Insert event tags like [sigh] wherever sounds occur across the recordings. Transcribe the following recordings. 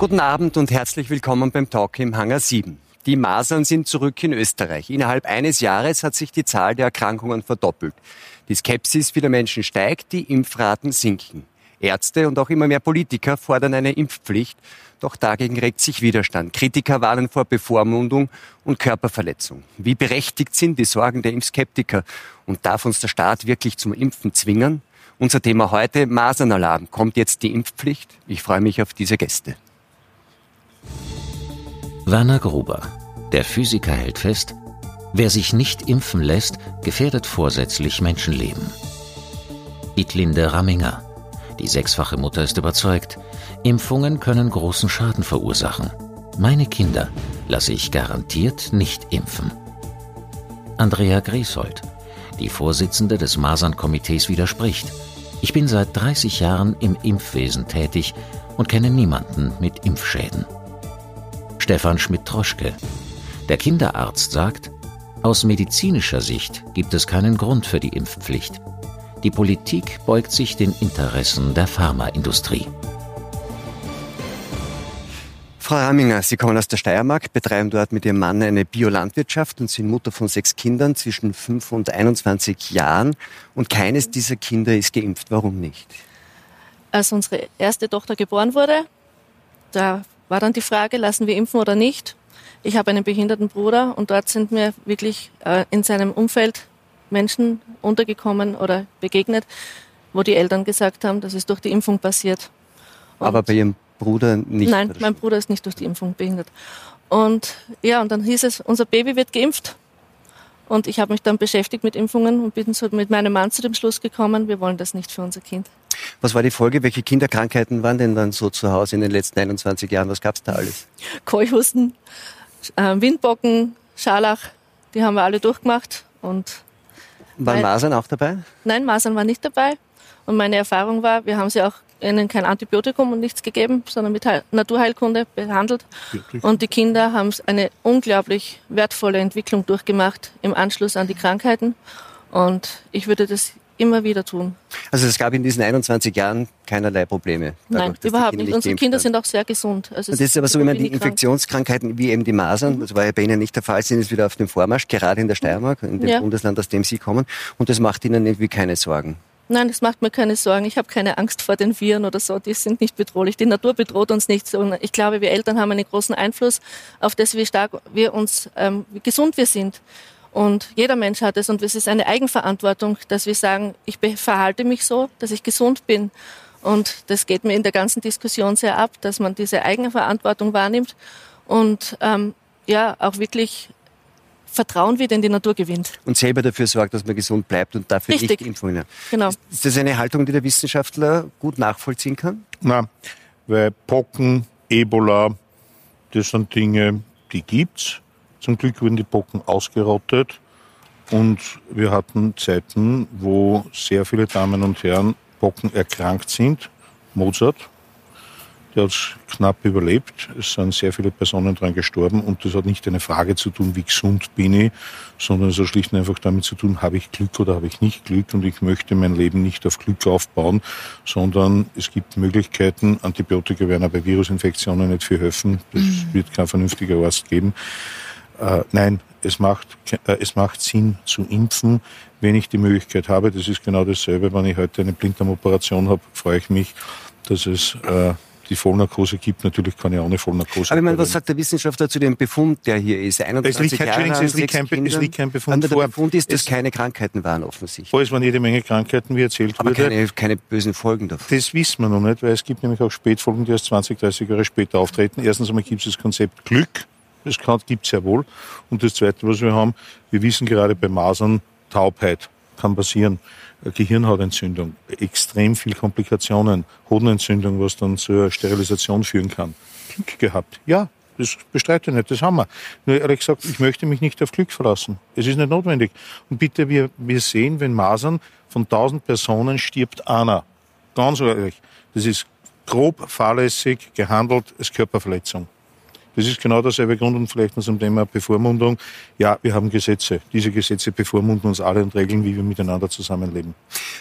Guten Abend und herzlich willkommen beim Talk im Hangar 7. Die Masern sind zurück in Österreich. Innerhalb eines Jahres hat sich die Zahl der Erkrankungen verdoppelt. Die Skepsis vieler Menschen steigt, die Impfraten sinken. Ärzte und auch immer mehr Politiker fordern eine Impfpflicht, doch dagegen regt sich Widerstand. Kritiker warnen vor Bevormundung und Körperverletzung. Wie berechtigt sind die Sorgen der Impfskeptiker und darf uns der Staat wirklich zum Impfen zwingen? Unser Thema heute, Masernalarm. Kommt jetzt die Impfpflicht? Ich freue mich auf diese Gäste. Werner Gruber. Der Physiker hält fest, wer sich nicht impfen lässt, gefährdet vorsätzlich Menschenleben. Itlinde Ramminger. Die sechsfache Mutter ist überzeugt, Impfungen können großen Schaden verursachen. Meine Kinder lasse ich garantiert nicht impfen. Andrea Grieshold. Die Vorsitzende des Masernkomitees widerspricht. Ich bin seit 30 Jahren im Impfwesen tätig und kenne niemanden mit Impfschäden. Stefan Schmidt-Troschke. Der Kinderarzt sagt, aus medizinischer Sicht gibt es keinen Grund für die Impfpflicht. Die Politik beugt sich den Interessen der Pharmaindustrie. Frau Ramminger, Sie kommen aus der Steiermark, betreiben dort mit Ihrem Mann eine Biolandwirtschaft und sind Mutter von sechs Kindern zwischen 5 und 21 Jahren. Und keines dieser Kinder ist geimpft. Warum nicht? Als unsere erste Tochter geboren wurde, da war dann die Frage, lassen wir impfen oder nicht. Ich habe einen behinderten Bruder und dort sind mir wirklich äh, in seinem Umfeld Menschen untergekommen oder begegnet, wo die Eltern gesagt haben, das ist durch die Impfung passiert. Und Aber bei Ihrem Bruder nicht? Nein, mein Bruder ist nicht durch die Impfung behindert. Und ja, und dann hieß es, unser Baby wird geimpft. Und ich habe mich dann beschäftigt mit Impfungen und bin so mit meinem Mann zu dem Schluss gekommen, wir wollen das nicht für unser Kind. Was war die Folge? Welche Kinderkrankheiten waren denn dann so zu Hause in den letzten 21 Jahren? Was gab es da alles? Keuchhusten, äh, Windbocken, Scharlach, die haben wir alle durchgemacht. Und Waren Masern auch dabei? Nein, Masern war nicht dabei. Und meine Erfahrung war, wir haben sie auch ihnen kein Antibiotikum und nichts gegeben, sondern mit Naturheilkunde behandelt. Wirklich? Und die Kinder haben eine unglaublich wertvolle Entwicklung durchgemacht im Anschluss an die Krankheiten. Und ich würde das immer wieder tun. Also es gab in diesen 21 Jahren keinerlei Probleme? Dadurch, Nein, überhaupt nicht. Unsere Kinder sind auch sehr gesund. Also das ist aber so, wenn man die Infektionskrankheiten wie eben die Masern, mhm. das war ja bei Ihnen nicht der Fall, sind jetzt wieder auf dem Vormarsch, gerade in der Steiermark, in dem ja. Bundesland, aus dem Sie kommen. Und das macht Ihnen irgendwie keine Sorgen? Nein, das macht mir keine Sorgen. Ich habe keine Angst vor den Viren oder so. Die sind nicht bedrohlich. Die Natur bedroht uns nicht. Und ich glaube, wir Eltern haben einen großen Einfluss auf das, wie stark wir uns, ähm, wie gesund wir sind. Und jeder Mensch hat es. Und es ist eine Eigenverantwortung, dass wir sagen, ich verhalte mich so, dass ich gesund bin. Und das geht mir in der ganzen Diskussion sehr ab, dass man diese Eigenverantwortung wahrnimmt und ähm, ja auch wirklich Vertrauen wieder in die Natur gewinnt. Und selber dafür sorgt, dass man gesund bleibt und dafür Richtig. nicht Impfungen. Genau. Ist das eine Haltung, die der Wissenschaftler gut nachvollziehen kann? Nein, weil Pocken, Ebola, das sind Dinge, die gibt's. Zum Glück wurden die Pocken ausgerottet. Und wir hatten Zeiten, wo sehr viele Damen und Herren Pocken erkrankt sind. Mozart, der hat es knapp überlebt. Es sind sehr viele Personen daran gestorben und das hat nicht eine Frage zu tun, wie gesund bin ich, sondern es hat schlicht und einfach damit zu tun, habe ich Glück oder habe ich nicht Glück und ich möchte mein Leben nicht auf Glück aufbauen, sondern es gibt Möglichkeiten, Antibiotika werden aber bei Virusinfektionen nicht viel helfen, das mhm. wird kein vernünftiger Arzt geben. Äh, nein, es macht, äh, es macht Sinn zu impfen, wenn ich die Möglichkeit habe. Das ist genau dasselbe, wenn ich heute eine Blinddarmoperation habe, freue ich mich, dass es äh, die Vollnarkose gibt. Natürlich kann ich auch eine Vollnarkose Aber ich meine, was sagt der Wissenschaftler zu dem Befund, der hier ist? 21 es liegt, Jahre lang, es, liegt kein, es liegt kein Befund vor. Der Befund ist, dass es keine Krankheiten waren offensichtlich. Oh, es waren jede Menge Krankheiten, wie erzählt Aber wurde. Aber keine, keine bösen Folgen davon. Das wissen wir noch nicht, weil es gibt nämlich auch Spätfolgen, die erst 20, 30 Jahre später auftreten. Erstens einmal gibt es das Konzept Glück. Das gibt es sehr wohl. Und das Zweite, was wir haben, wir wissen gerade bei Masern, Taubheit kann passieren. Gehirnhautentzündung, extrem viel Komplikationen, Hodenentzündung, was dann zur Sterilisation führen kann. Glück gehabt. Ja, das bestreite ich nicht, das haben wir. Nur ehrlich gesagt, ich möchte mich nicht auf Glück verlassen. Es ist nicht notwendig. Und bitte, wir, wir sehen, wenn Masern von 1000 Personen stirbt einer. Ganz ehrlich. Das ist grob fahrlässig gehandelt, als Körperverletzung. Das ist genau derselbe Grund und vielleicht noch zum Thema Bevormundung. Ja, wir haben Gesetze. Diese Gesetze bevormunden uns alle und regeln, wie wir miteinander zusammenleben.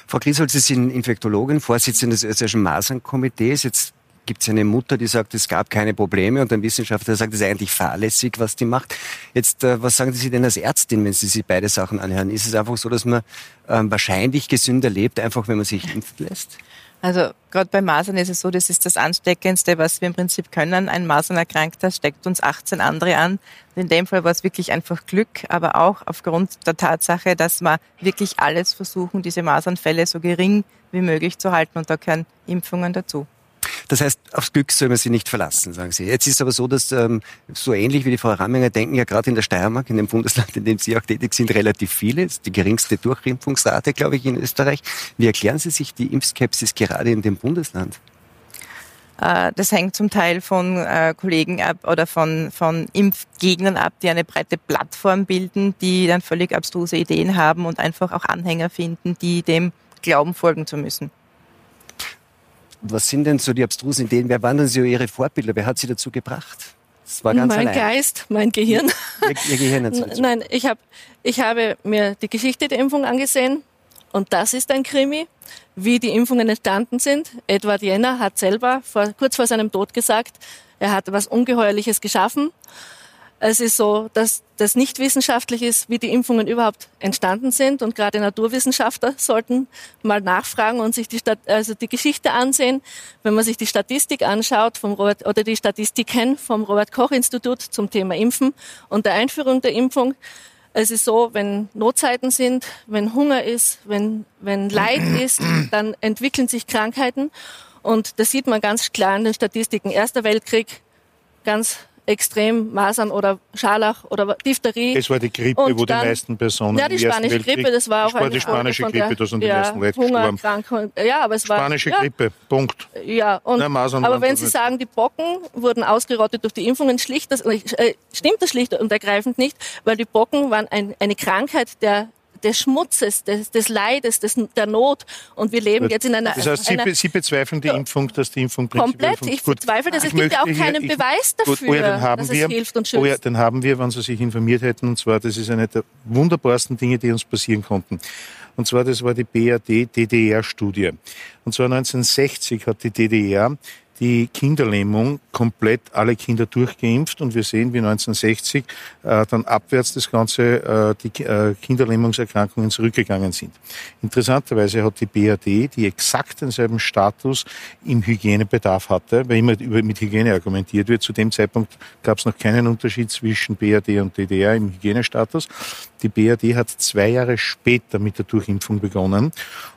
Frau Grieshold, Sie sind Infektologin, Vorsitzende des österreichischen Masernkomitees. Jetzt gibt es eine Mutter, die sagt, es gab keine Probleme und ein Wissenschaftler sagt, es ist eigentlich fahrlässig, was die macht. Jetzt, äh, was sagen Sie denn als Ärztin, wenn Sie sich beide Sachen anhören? Ist es einfach so, dass man ähm, wahrscheinlich gesünder lebt, einfach wenn man sich impfen lässt? Also gerade bei Masern ist es so, das ist das Ansteckendste, was wir im Prinzip können. Ein Masernerkrankter steckt uns 18 andere an. In dem Fall war es wirklich einfach Glück, aber auch aufgrund der Tatsache, dass wir wirklich alles versuchen, diese Masernfälle so gering wie möglich zu halten. Und da gehören Impfungen dazu. Das heißt, aufs Glück soll man sich nicht verlassen, sagen Sie. Jetzt ist aber so, dass ähm, so ähnlich wie die Frau Ramminger denken ja gerade in der Steiermark, in dem Bundesland, in dem Sie auch tätig sind, relativ viele. Das ist die geringste Durchimpfungsrate, glaube ich, in Österreich. Wie erklären Sie sich die Impfskepsis gerade in dem Bundesland? Äh, das hängt zum Teil von äh, Kollegen ab oder von, von Impfgegnern ab, die eine breite Plattform bilden, die dann völlig abstruse Ideen haben und einfach auch Anhänger finden, die dem glauben, folgen zu müssen. Was sind denn so die abstrusen Ideen? Wer waren denn so Ihre Vorbilder? Wer hat Sie dazu gebracht? Das war ganz mein allein. Geist, mein Gehirn. Ihr, Ihr [laughs] Gehirn hat Nein, ich, hab, ich habe mir die Geschichte der Impfung angesehen und das ist ein Krimi, wie die Impfungen entstanden sind. Edward Jenner hat selber vor, kurz vor seinem Tod gesagt, er hat was Ungeheuerliches geschaffen es ist so, dass das nicht wissenschaftlich ist, wie die Impfungen überhaupt entstanden sind. Und gerade Naturwissenschaftler [laughs] sollten mal nachfragen und sich die, Stat also die Geschichte ansehen. Wenn man sich die Statistik anschaut vom Robert, oder die Statistiken vom Robert-Koch-Institut zum Thema Impfen und der Einführung der Impfung, es ist so, wenn Notzeiten sind, wenn Hunger ist, wenn, wenn Leid [clears throat] ist, dann entwickeln sich Krankheiten. Und das sieht man ganz klar in den Statistiken. Erster Weltkrieg, ganz extrem Masern oder Scharlach oder Diphtherie. Es war die Grippe, und wo dann, die meisten Personen Ja, die spanische Weltkrieg, Grippe, das war auch war die spanische Grippe, da sind die ja, meisten Leute Hunger, gestorben. Ja, aber es war spanische ja, Grippe, Punkt. Ja, und, Na, aber wenn Sie nicht. sagen, die Bocken wurden ausgerottet durch die Impfungen, schlicht das, äh, stimmt das schlicht und ergreifend nicht, weil die Bocken waren ein, eine Krankheit der des Schmutzes, des, des Leides, des, der Not. Und wir leben jetzt in einer... Das heißt, Sie, einer, Sie bezweifeln die Impfung, dass die Impfung Komplett, ich bezweifle das. Es gibt ja auch keinen hier, Beweis dafür, gut, oh ja, haben dass wir, es hilft und schützt. Oh ja, den haben wir, wenn Sie sich informiert hätten. Und zwar, das ist eine der wunderbarsten Dinge, die uns passieren konnten. Und zwar, das war die BRD-DDR-Studie. Und zwar 1960 hat die DDR die Kinderlähmung komplett alle Kinder durchgeimpft und wir sehen, wie 1960 äh, dann abwärts das Ganze äh, die äh, Kinderlähmungserkrankungen zurückgegangen sind. Interessanterweise hat die BRD, die exakt denselben Status im Hygienebedarf hatte, weil immer über, mit Hygiene argumentiert wird. Zu dem Zeitpunkt gab es noch keinen Unterschied zwischen BRD und DDR im Hygienestatus. Die BRD hat zwei Jahre später mit der Durchimpfung begonnen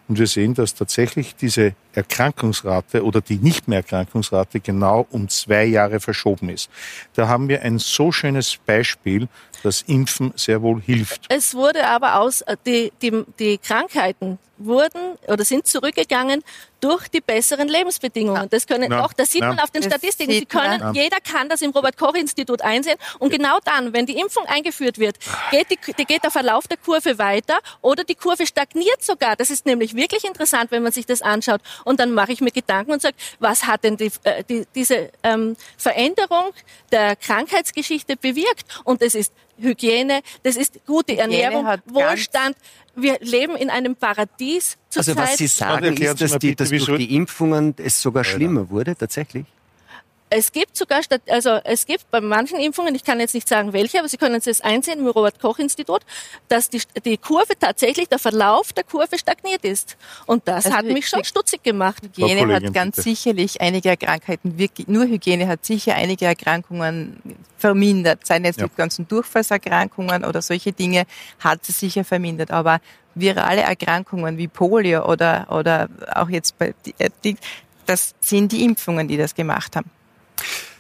und wir sehen, dass tatsächlich diese Erkrankungsrate oder die nicht mehr Erkrankungsrate genau um zwei Jahre verschoben ist. Da haben wir ein so schönes Beispiel, dass Impfen sehr wohl hilft. Es wurde aber aus, äh, die, die, die Krankheiten wurden oder sind zurückgegangen durch die besseren Lebensbedingungen. Das können ja. auch, das sieht ja. man auf den Statistiken. Sie können, ja. jeder kann das im Robert-Koch-Institut einsehen. Und genau dann, wenn die Impfung eingeführt wird, geht, die, die, geht der Verlauf der Kurve weiter oder die Kurve stagniert sogar. Das ist nämlich wirklich interessant, wenn man sich das anschaut. Und dann mache ich mir Gedanken und sage, was hat denn die, äh, die, diese ähm, Veränderung der Krankheitsgeschichte bewirkt? Und es ist Hygiene, das ist gute Hygiene Ernährung, Wohlstand. Wir leben in einem Paradies zurzeit. Also was Sie sagen, ist, dass, die, dass durch die Impfungen es sogar schlimmer wurde, tatsächlich? Es gibt sogar, also es gibt bei manchen Impfungen, ich kann jetzt nicht sagen welche, aber Sie können es jetzt einsehen im Robert-Koch-Institut, dass die, die Kurve tatsächlich, der Verlauf der Kurve stagniert ist. Und das also hat mich schon stutzig gemacht. Hygiene hat ganz bitte. sicherlich einige Krankheiten, wirklich, nur Hygiene hat sicher einige Erkrankungen vermindert. Seien jetzt ja. die ganzen Durchfallserkrankungen oder solche Dinge, hat sie sicher vermindert. Aber virale Erkrankungen wie Polio oder, oder auch jetzt bei, äh, das sind die Impfungen, die das gemacht haben.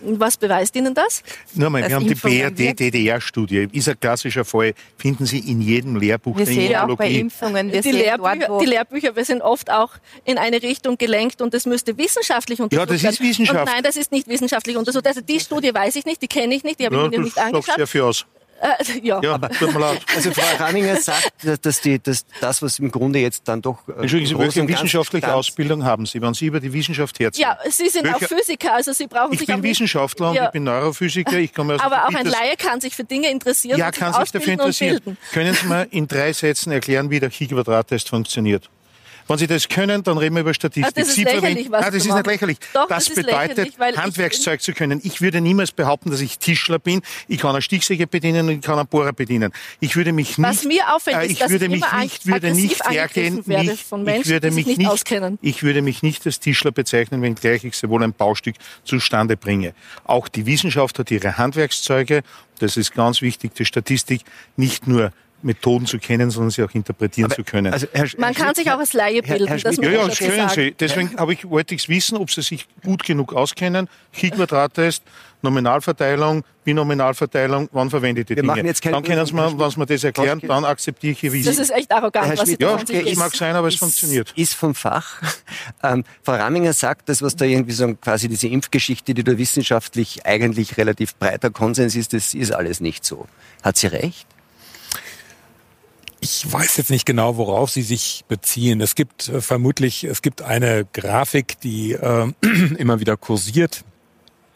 Was beweist Ihnen das? Nur mal, wir haben die BRD-DDR-Studie. Ist ein klassischer Fall. Finden Sie in jedem Lehrbuch wir der sehen Immunologie. Auch bei Impfungen. Wir die, Lehrbücher, dort, die Lehrbücher sind oft auch in eine Richtung gelenkt und das müsste wissenschaftlich untersucht werden. Ja, das ist wissenschaftlich. nein, das ist nicht wissenschaftlich untersucht. Also die Studie weiß ich nicht, die kenne ich nicht, die habe ja, ich mir nicht angeschaut. Sehr viel aus. Äh, ja. ja, aber, tut mir leid. Also Frau Ranninger sagt, dass, die, dass das, was im Grunde jetzt dann doch... Äh, Entschuldigen Sie, welche wissenschaftliche Ausbildung haben Sie, wenn Sie über die Wissenschaft herziehen? Ja, Sie sind welche, auch Physiker, also Sie brauchen ich sich Ich bin Wissenschaftler und ja. ich bin Neurophysiker. Ich komme aus aber auch ein Laie kann sich für Dinge interessieren Ja, kann sich dafür interessieren. Können Sie mir in drei Sätzen erklären, wie der Chi-Quadrat-Test funktioniert? Wenn Sie das können, dann reden wir über Statistik. Ah, das ist Sie lächerlich, was Nein, das du ist nicht lächerlich. Doch, das, das ist bedeutet, Handwerkszeug zu können. Ich würde niemals behaupten, dass ich Tischler bin. Ich kann eine Stichsäge bedienen und ich kann einen Bohrer bedienen. Ich würde mich nicht, Was mir auffällt, äh, ist, ich dass würde ich mich nicht, würde nicht werde nicht, von ich Menschen, würde mich nicht auskennen. ich würde mich nicht als Tischler bezeichnen, wenngleich ich sehr wohl ein Baustück zustande bringe. Auch die Wissenschaft hat ihre Handwerkszeuge. Das ist ganz wichtig, die Statistik nicht nur Methoden zu kennen, sondern sie auch interpretieren zu können. Also, Herr, Man Herr kann Schmidt, sich auch als Laie bilden. Herr das Schmidt, ja, man ja, schon können sagen. Sie. Deswegen habe ich, wollte ich wissen, ob Sie sich gut genug auskennen. Chi-Quadrat-Test, Nominalverteilung, Binominalverteilung, wann verwende ich die Wir Dinge? machen jetzt dann können Sie mir, wenn Sie mir das erklären, dann akzeptiere ich Ihr Wissen. Das ist echt arrogant, Herr was Sie Schmidt, da ja, das geben. mag sein, aber es ist, funktioniert. Ist vom Fach. [laughs] Ähm, Frau Raminger sagt, das, was da irgendwie so quasi diese Impfgeschichte, die da wissenschaftlich eigentlich relativ breiter Konsens ist, das ist alles nicht so. Hat sie recht? Ich weiß jetzt nicht genau, worauf Sie sich beziehen. Es gibt äh, vermutlich, es gibt eine Grafik, die äh, [clears throat] immer wieder kursiert.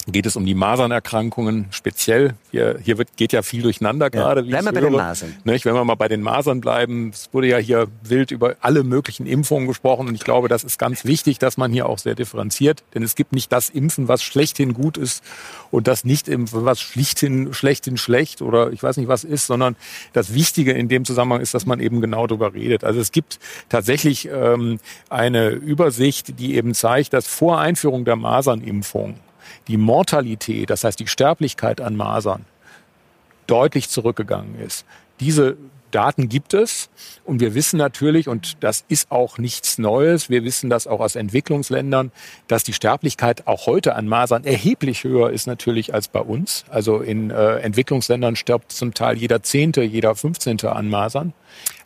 Geht es um die Masernerkrankungen speziell? Hier, hier wird, geht ja viel durcheinander gerade. wie Bleiben wir bei den höre. Masern. Nicht, wenn wir mal bei den Masern bleiben, es wurde ja hier wild über alle möglichen Impfungen gesprochen und ich glaube, das ist ganz wichtig, dass man hier auch sehr differenziert, denn es gibt nicht das Impfen, was schlechthin gut ist und das Nicht-Impfen, was schlichthin schlechthin schlecht oder ich weiß nicht was ist, sondern das Wichtige in dem Zusammenhang ist, dass man eben genau darüber redet. Also es gibt tatsächlich ähm, eine Übersicht, die eben zeigt, dass vor Einführung der Masernimpfung die Mortalität, das heißt die Sterblichkeit an Masern, deutlich zurückgegangen ist. Diese Daten gibt es und wir wissen natürlich, und das ist auch nichts Neues, wir wissen das auch aus Entwicklungsländern, dass die Sterblichkeit auch heute an Masern erheblich höher ist natürlich als bei uns. Also in äh, Entwicklungsländern stirbt zum Teil jeder Zehnte, jeder Fünfzehnte an Masern.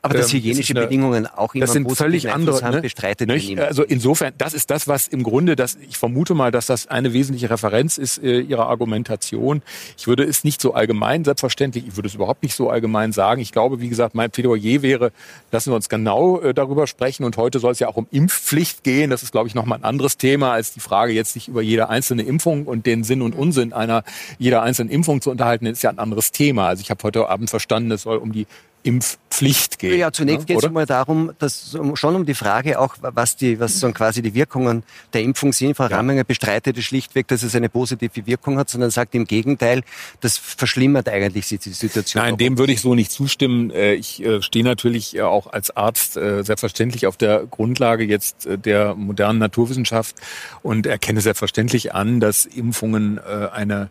Aber dass Ähm, hygienische das eine- Bedingungen auch immer Das sind völlig andere. haben, Ne? bestreitet Nicht? Also insofern, das ist das, was im Grunde, das, ich vermute mal, dass das eine wesentliche Referenz ist äh, Ihrer Argumentation. Ich würde es nicht so allgemein, selbstverständlich, ich würde es überhaupt nicht so allgemein sagen. Ich glaube, wie gesagt, mein Plädoyer wäre, lassen wir uns genau äh, darüber sprechen. Und heute soll es ja auch um Impfpflicht gehen. Das ist, glaube ich, nochmal ein anderes Thema, als die Frage jetzt sich über jede einzelne Impfung und den Sinn und Unsinn einer jeder einzelnen Impfung zu unterhalten, ist ja ein anderes Thema. Also ich habe heute Abend verstanden, es soll um die Impfpflicht gehen. Ja, zunächst geht es mal darum, dass schon um die Frage auch, was die, was so quasi die Wirkungen der Impfung sind. Frau Ramminger bestreitet es schlichtweg, dass es eine positive Wirkung hat, sondern sagt im Gegenteil, das verschlimmert eigentlich die Situation. Nein, dem würde ich so nicht zustimmen. Äh, Ich äh, stehe natürlich äh, auch als Arzt selbstverständlich auf der Grundlage jetzt der modernen Naturwissenschaft und erkenne selbstverständlich an, dass Impfungen eine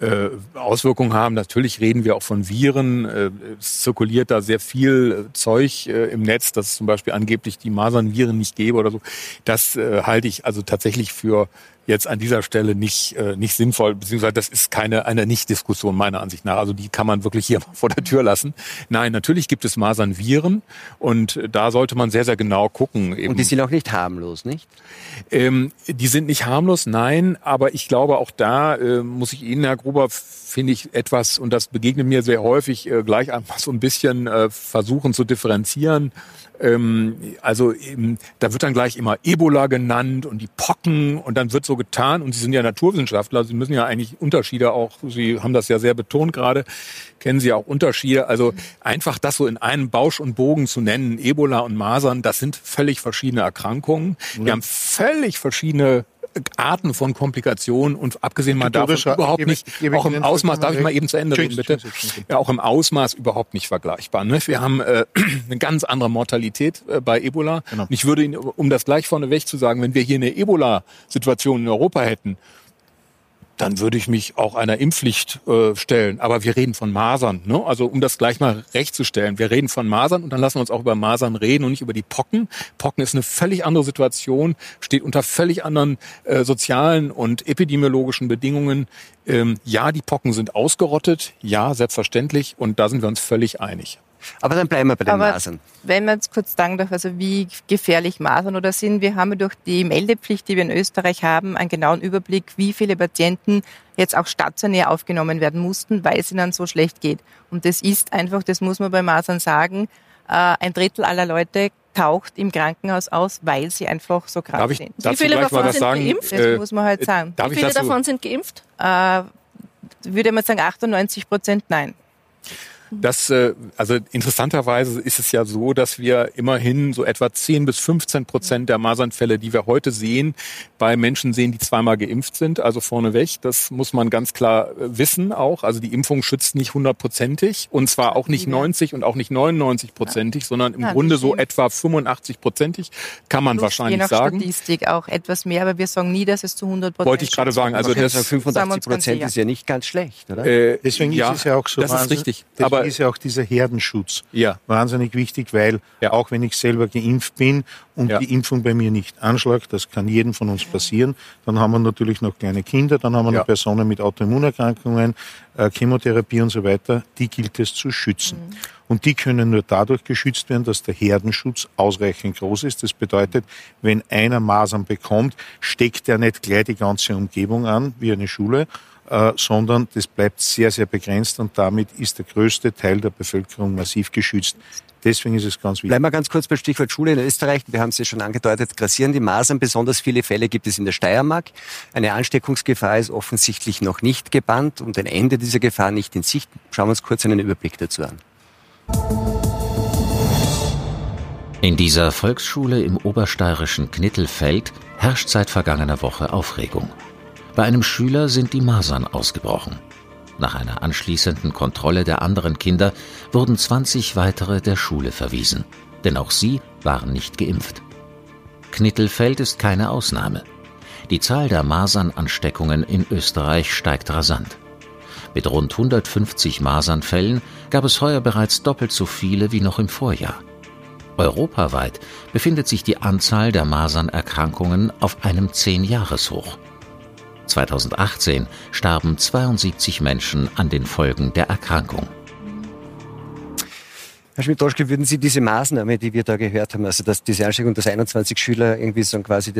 äh, Auswirkungen haben. Natürlich reden wir auch von Viren. Äh, Es zirkuliert da sehr viel äh, Zeug äh, im Netz, dass es zum Beispiel angeblich die Masernviren nicht gäbe oder so. Das äh, halte ich also tatsächlich für jetzt an dieser Stelle nicht, äh, nicht sinnvoll, beziehungsweise das ist keine eine Nicht-Diskussion meiner Ansicht nach. Also die kann man wirklich hier [laughs] vor der Tür lassen. Nein, natürlich gibt es Masernviren und äh, da sollte man sehr, sehr genau gucken. Eben. Und die sind auch nicht harmlos, nicht? Ähm, die sind nicht harmlos, nein, aber ich glaube auch da äh, muss ich Ihnen, Herr Gruber, finde ich etwas, und das begegnet mir sehr häufig, äh, gleich einfach so ein bisschen äh, versuchen zu differenzieren. Ähm, also eben, da wird dann gleich immer Ebola genannt und die Pocken und dann wird so getan und Sie sind ja Naturwissenschaftler, Sie müssen ja eigentlich Unterschiede auch, Sie haben das ja sehr betont gerade, kennen Sie auch Unterschiede. Also einfach das so in einem Bausch und Bogen zu nennen, Ebola und Masern, das sind völlig verschiedene Erkrankungen. Die haben völlig verschiedene Arten von Komplikationen und abgesehen mal davon überhaupt nicht, auch im Ausmaß, darf ich mal eben zu Ende reden, bitte? Ja, auch im Ausmaß überhaupt nicht vergleichbar. Ne? Wir haben äh, [clears throat] eine ganz andere Mortalität äh, bei Ebola. Genau. Und ich würde Ihnen, um das gleich vorneweg zu sagen, wenn wir hier eine Ebola-Situation in Europa hätten, dann würde ich mich auch einer Impfpflicht äh, stellen. Aber wir reden von Masern. Ne? Also um das gleich mal recht zu stellen. Wir reden von Masern und dann lassen wir uns auch über Masern reden und nicht über die Pocken. Pocken ist eine völlig andere Situation, steht unter völlig anderen äh, sozialen und epidemiologischen Bedingungen. Ähm, ja, die Pocken sind ausgerottet. Ja, selbstverständlich. Und da sind wir uns völlig einig. Aber dann bleiben wir bei den Aber Masern. wenn man jetzt kurz sagen darf, also wie gefährlich Masern oder sind, wir haben ja durch die Meldepflicht, die wir in Österreich haben, einen genauen Überblick, wie viele Patienten jetzt auch stationär aufgenommen werden mussten, weil es ihnen so schlecht geht. Und das ist einfach, das muss man bei Masern sagen, äh, ein Drittel aller Leute taucht im Krankenhaus aus, weil sie einfach so krank Darf ich sind. dazu viele davon sind sagen? geimpft? Das muss man halt sagen. Darf Wie ich viele davon sind geimpft? Äh, würde man sagen, 98 Prozent nein. Das, äh, also interessanterweise ist es ja so, dass wir immerhin so etwa 10 bis 15 Prozent der Masernfälle, die wir heute sehen, bei Menschen sehen, die zweimal geimpft sind. Also vorneweg, das muss man ganz klar äh, wissen auch. Also die Impfung schützt nicht hundertprozentig und zwar auch nicht 90 und auch nicht 99 prozentig, sondern im Ja, Grunde so etwa 85 prozentig, kann man Plus wahrscheinlich je nach sagen. Statistik auch etwas mehr, aber wir sagen nie, dass es zu 100 Prozent Wollte ich gerade sagen. Also Also das, das Sagen wir 85 uns ganz Prozent ist ja nicht ganz schlecht, oder? äh, Deswegen ja, ist es ja auch so das ist richtig. Deswegen Aber ist ja auch dieser Herdenschutz Ja. wahnsinnig wichtig, weil Ja. auch wenn ich selber geimpft bin und Ja. die Impfung bei mir nicht anschlägt, das kann jedem von uns passieren, dann haben wir natürlich noch kleine Kinder, dann haben wir noch Personen mit Autoimmunerkrankungen, äh, Chemotherapie und so weiter, die gilt es zu schützen. Und die können nur dadurch geschützt werden, dass der Herdenschutz ausreichend groß ist. Das bedeutet, wenn einer Masern bekommt, steckt er nicht gleich die ganze Umgebung an, wie eine Schule, äh, sondern das bleibt sehr, sehr begrenzt und damit ist der größte Teil der Bevölkerung massiv geschützt. Deswegen ist es ganz wichtig. Bleiben wir ganz kurz beim Stichwort Schule in Österreich. Wir haben es ja schon angedeutet, grassieren die Masern. Besonders viele Fälle gibt es in der Steiermark. Eine Ansteckungsgefahr ist offensichtlich noch nicht gebannt und ein Ende dieser Gefahr nicht in Sicht. Schauen wir uns kurz einen Überblick dazu an. In dieser Volksschule im obersteirischen Knittelfeld herrscht seit vergangener Woche Aufregung. Bei einem Schüler sind die Masern ausgebrochen. Nach einer anschließenden Kontrolle der anderen Kinder wurden 20 weitere der Schule verwiesen, denn auch sie waren nicht geimpft. Knittelfeld ist keine Ausnahme. Die Zahl der Masernansteckungen in Österreich steigt rasant. Mit rund 150 Masernfällen gab es heuer bereits doppelt so viele wie noch im Vorjahr. Europaweit befindet sich die Anzahl der Masernerkrankungen auf einem 10-Jahreshoch. 2018 starben 72 Menschen an den Folgen der Erkrankung. Herr Schmidt-Doschke, würden Sie diese Maßnahme, die wir da gehört haben, also dass diese Ansteckung, dass 21 Schüler irgendwie so quasi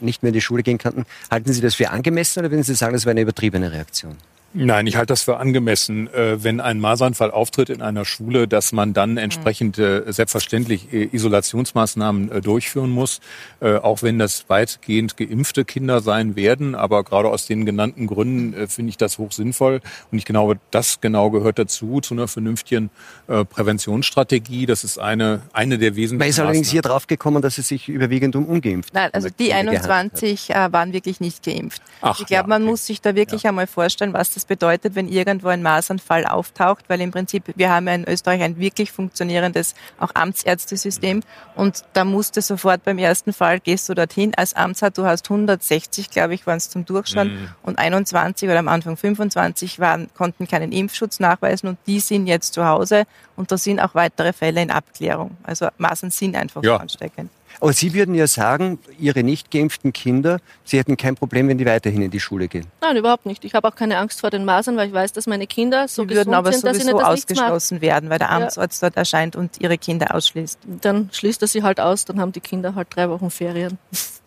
nicht mehr in die Schule gehen konnten, halten Sie das für angemessen oder würden Sie sagen, das war eine übertriebene Reaktion? Nein, ich halte das für angemessen, äh, wenn ein Masernfall auftritt in einer Schule, dass man dann entsprechend äh, selbstverständlich äh, Isolationsmaßnahmen durchführen muss, auch wenn das weitgehend geimpfte Kinder sein werden. Aber gerade aus den genannten Gründen finde ich das hoch sinnvoll. Und ich glaube, das genau gehört dazu, zu einer vernünftigen Präventionsstrategie. Das ist eine, eine der wesentlichen Man ist allerdings hier drauf gekommen, dass es sich überwiegend um ungeimpft Nein, also die Kinder gehandelt hat. 21 äh, waren wirklich nicht geimpft. Ach, ich glaube, ja, man okay. muss sich da wirklich einmal vorstellen, was das bedeutet, wenn irgendwo ein Masernfall auftaucht, weil im Prinzip, wir haben ja in Österreich ein wirklich funktionierendes auch Amtsärztesystem und da musste sofort beim ersten Fall, gehst du dorthin als Amtsarzt, du hast 160, glaube ich, waren es zum Durchschauen Mhm. und 21 oder am Anfang 25 waren, konnten keinen Impfschutz nachweisen und die sind jetzt zu Hause und da sind auch weitere Fälle in Abklärung. Also Masern sind einfach Ja. ansteckend. Aber Sie würden ja sagen, Ihre nicht geimpften Kinder, Sie hätten kein Problem, wenn die weiterhin in die Schule gehen. Nein, überhaupt nicht. Ich habe auch keine Angst vor den Masern, weil ich weiß, dass meine Kinder so Sie würden gesund aber sind, dass sowieso das nichts macht. ausgeschlossen werden, weil der Amtsarzt dort erscheint und ihre Kinder ausschließt. Dann schließt er sie halt aus, dann haben die Kinder halt drei Wochen Ferien.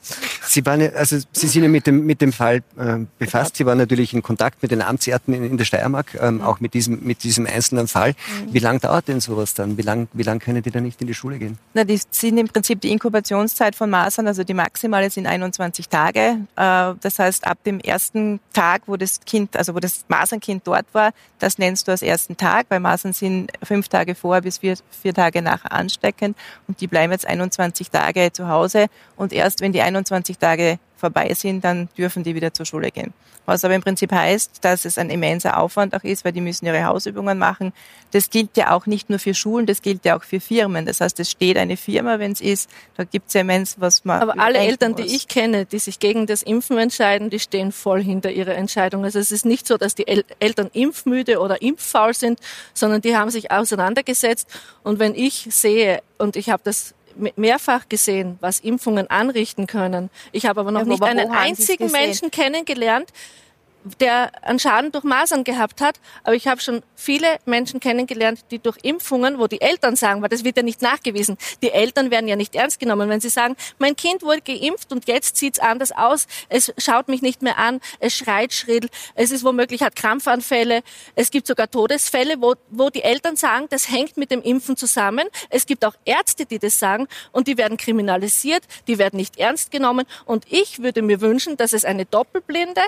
Sie waren ja, also Sie sind ja mit dem, mit dem Fall äh, befasst. Sie waren natürlich in Kontakt mit den Amtsärzten in, in der Steiermark, ähm, auch mit diesem, mit diesem einzelnen Fall. Wie lange dauert denn sowas dann? Wie lange wie lang können die dann nicht in die Schule gehen? Na, die sind im Prinzip die Inkubationszeit von Masern, also die maximale sind 21 Tage. Äh, Das heißt, ab dem ersten Tag, wo das Kind, also wo das Masernkind dort war, das nennst du als ersten Tag, weil Masern sind fünf Tage vor bis vier, vier Tage nachher ansteckend und die bleiben jetzt 21 Tage zu Hause und erst wenn die 21 Tage vorbei sind, dann dürfen die wieder zur Schule gehen. Was aber im Prinzip heißt, dass es ein immenser Aufwand auch ist, weil die müssen ihre Hausübungen machen. Das gilt ja auch nicht nur für Schulen, das gilt ja auch für Firmen. Das heißt, es steht eine Firma, wenn es ist, da gibt es ja immens, was man. Aber alle Eltern, die muss. ich kenne, die sich gegen das Impfen entscheiden, die stehen voll hinter ihrer Entscheidung. Also es ist nicht so, dass die El Eltern impfmüde oder impffaul sind, sondern die haben sich auseinandergesetzt. Und wenn ich sehe, und ich habe das mehrfach gesehen, was Impfungen anrichten können. Ich habe aber noch Ja, nicht aber einen einzigen? Menschen kennengelernt, der einen Schaden durch Masern gehabt hat. Aber ich habe schon viele Menschen kennengelernt, die durch Impfungen, wo die Eltern sagen, weil das wird ja nicht nachgewiesen, die Eltern werden ja nicht ernst genommen, wenn sie sagen, mein Kind wurde geimpft und jetzt sieht's anders aus, es schaut mich nicht mehr an, es schreit schrill, es ist womöglich hat Krampfanfälle, es gibt sogar Todesfälle, wo, wo die Eltern sagen, das hängt mit dem Impfen zusammen. Es gibt auch Ärzte, die das sagen und die werden kriminalisiert, die werden nicht ernst genommen und ich würde mir wünschen, dass es eine doppelblinde,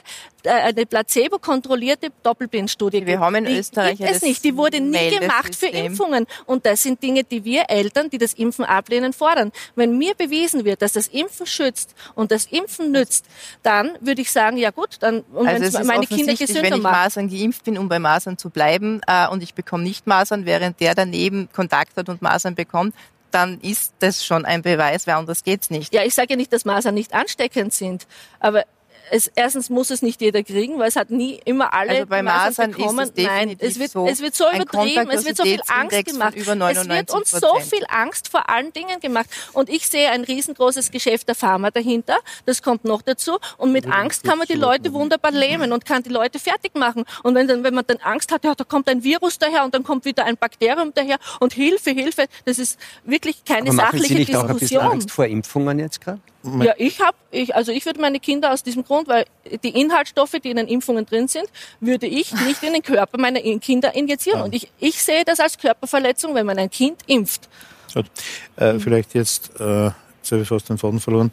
äh, eine placebo-kontrollierte Doppelblindstudie. Wir haben in die Österreich gibt es nicht. Die wurde nie gemacht für Impfungen. Und das sind Dinge, die wir Eltern, die das Impfen ablehnen, fordern. Wenn mir bewiesen wird, dass das Impfen schützt und das Impfen nützt, dann würde ich sagen, ja gut, dann und also wenn meine Kinder gesünder wenn ich Masern geimpft bin, um bei Masern zu bleiben, äh, und ich bekomme nicht Masern, während der daneben Kontakt hat und Masern bekommt, dann ist das schon ein Beweis, weil anders geht's nicht. Ja, ich sage ja nicht, dass Masern nicht ansteckend sind, aber es, erstens muss es nicht jeder kriegen, weil es hat nie immer alle also bei Masern bekommen. Ist es Nein, es wird, so, es wird so übertrieben, es wird so viel Angst gemacht. es wird uns so viel Angst vor allen Dingen gemacht. Und ich sehe ein riesengroßes Geschäft der Pharma dahinter. Das kommt noch dazu. Und mit Angst kann man die Leute wunderbar lähmen und kann die Leute fertig machen. Und wenn, dann, wenn man dann Angst hat, ja, da kommt ein Virus daher und dann kommt wieder ein Bakterium daher und Hilfe, Hilfe, das ist wirklich keine Aber sachliche Sie nicht Diskussion. Auch ein bisschen Angst vor Impfungen jetzt gerade? Ja, ich habe, ich, also ich würde meine Kinder aus diesem Grund, weil die Inhaltsstoffe, die in den Impfungen drin sind, würde ich nicht in den Körper meiner Kinder injizieren. Ja. Und ich, ich sehe das als Körperverletzung, wenn man ein Kind impft. Gut. Äh, vielleicht jetzt, äh, jetzt habe ich fast den Faden verloren.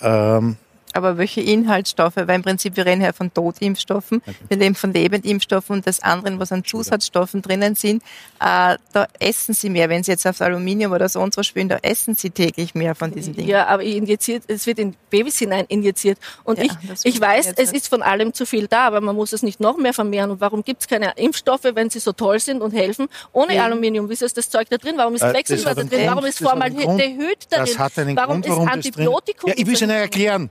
Ähm, aber welche Inhaltsstoffe? Weil im Prinzip wir reden ja von Totimpfstoffen, okay. wir reden von Lebendimpfstoffen und das andere, was an Zusatzstoffen drinnen sind, äh, da essen sie mehr. Wenn sie jetzt aufs Aluminium oder so und so spielen, da essen sie täglich mehr von diesen Dingen. Ja, aber injiziert, es wird in Babys hinein injiziert. Und ja, ich, ich weiß, es ist von allem zu viel da, aber man muss es nicht noch mehr vermehren. Und warum gibt es keine Impfstoffe, wenn sie so toll sind und helfen, ohne ja. Aluminium? Wieso ist das Zeug da drin? Warum ist äh, Quecksilber da drin? Warum ist Formaldehyd da drin? Warum Grund, warum ist Antibiotikum? Ja, ich will es Ihnen erklären.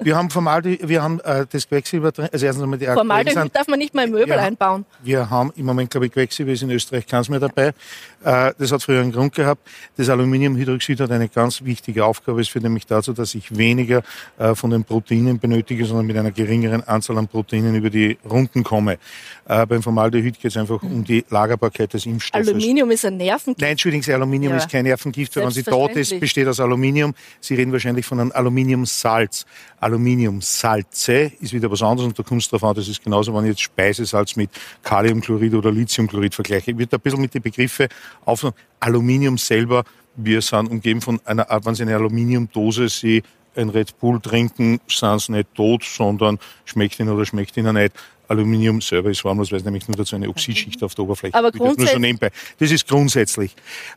Wir haben Formaldehyd, wir haben äh, das Quecksilber drin. Also erstens einmal die Formaldehyd darf man nicht mal in Möbel wir, einbauen. Wir haben im Moment, glaube ich, Quecksilber ist in Österreich keins mehr dabei. Äh, das hat früher einen Grund gehabt. Das Aluminiumhydroxid hat eine ganz wichtige Aufgabe. Es führt nämlich dazu, dass ich weniger äh, von den Proteinen benötige, sondern mit einer geringeren Anzahl an Proteinen über die Runden komme. Äh, beim Formaldehyd geht es einfach um die Lagerbarkeit des Impfstoffes. Aluminium ist ein Nervengift. Nein, entschuldigen Sie, Aluminium ja. ist kein Nervengift, wenn sie tot ist, besteht aus Aluminium. Sie reden wahrscheinlich von einem Aluminiumsalz. Aluminiumsalze ist wieder was anderes und da kommt es darauf an, das ist genauso, wenn ich jetzt Speisesalz mit Kaliumchlorid oder Lithiumchlorid vergleiche. Ich würde ein bisschen mit den Begriffen auf Aluminium selber, wir sind umgeben von einer, wenn Sie eine Aluminiumdose Sie ein Red Bull trinken, sind sie nicht tot, sondern schmeckt ihnen oder schmeckt ihnen nicht. Aluminium selber ist harmlos, weil es nämlich nur dazu eine Oxidschicht auf der Oberfläche Aber grundsätzlich nur so nebenbei. Das ist grundsätzlich.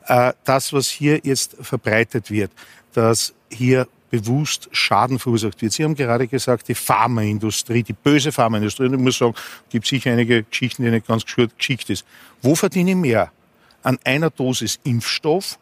Äh, das, was hier jetzt verbreitet wird, dass hier bewusst Schaden verursacht wird. Sie haben gerade gesagt, die Pharmaindustrie, die böse Pharmaindustrie, und ich muss sagen, gibt sicher einige Geschichten, die nicht ganz geschickt ist. Wo verdiene ich mehr? An einer Dosis Impfstoff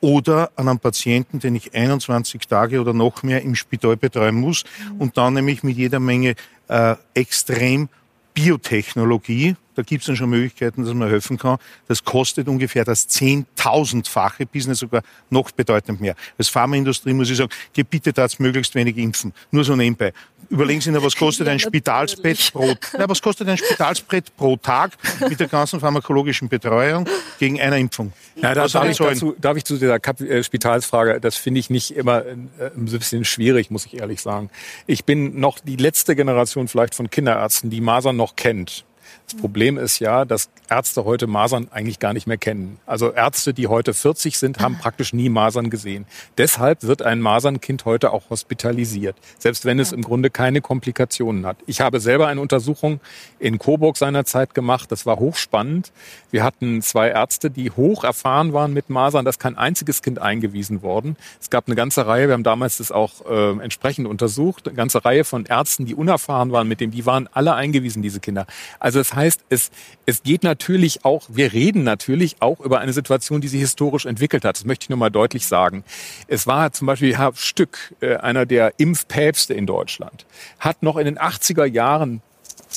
oder an einem Patienten, den ich 21 Tage oder noch mehr im Spital betreuen muss und dann nämlich mit jeder Menge äh, extrem Biotechnologie, da gibt es dann schon Möglichkeiten, dass man helfen kann. Das kostet ungefähr das Zehntausendfache, bis nicht sogar noch bedeutend mehr. Als Pharmaindustrie muss ich sagen, geh bitte da möglichst wenig impfen. Nur so nebenbei. Überlegen Sie sich, was kostet ein Spitalsbett pro, na, was kostet ein Spitalsbett pro Tag mit der ganzen pharmakologischen Betreuung gegen eine Impfung? Ja, da darf ich, dazu, darf ich zu dieser Kap äh, Spitalsfrage, das finde ich nicht immer äh, ein bisschen schwierig, muss ich ehrlich sagen. Ich bin noch die letzte Generation vielleicht von Kinderärzten, die Masern noch kennt. Das Problem ist ja, dass Ärzte heute Masern eigentlich gar nicht mehr kennen. Also Ärzte, die heute 40 sind, haben praktisch nie Masern gesehen. Deshalb wird ein Masernkind heute auch hospitalisiert, selbst wenn es im Grunde keine Komplikationen hat. Ich habe selber eine Untersuchung in Coburg seinerzeit gemacht. Das war hochspannend. Wir hatten zwei Ärzte, die hoch erfahren waren mit Masern. Da ist kein einziges Kind eingewiesen worden. Es gab eine ganze Reihe, wir haben damals das auch äh, entsprechend untersucht, eine ganze Reihe von Ärzten, die unerfahren waren mit dem, die waren alle eingewiesen, diese Kinder. Also das heißt, es, es geht natürlich auch, wir reden natürlich auch über eine Situation, die sich historisch entwickelt hat. Das möchte ich nur mal deutlich sagen. Es war zum Beispiel Herr Stück, äh, einer der Impfpäpste in Deutschland, hat noch in den 80er Jahren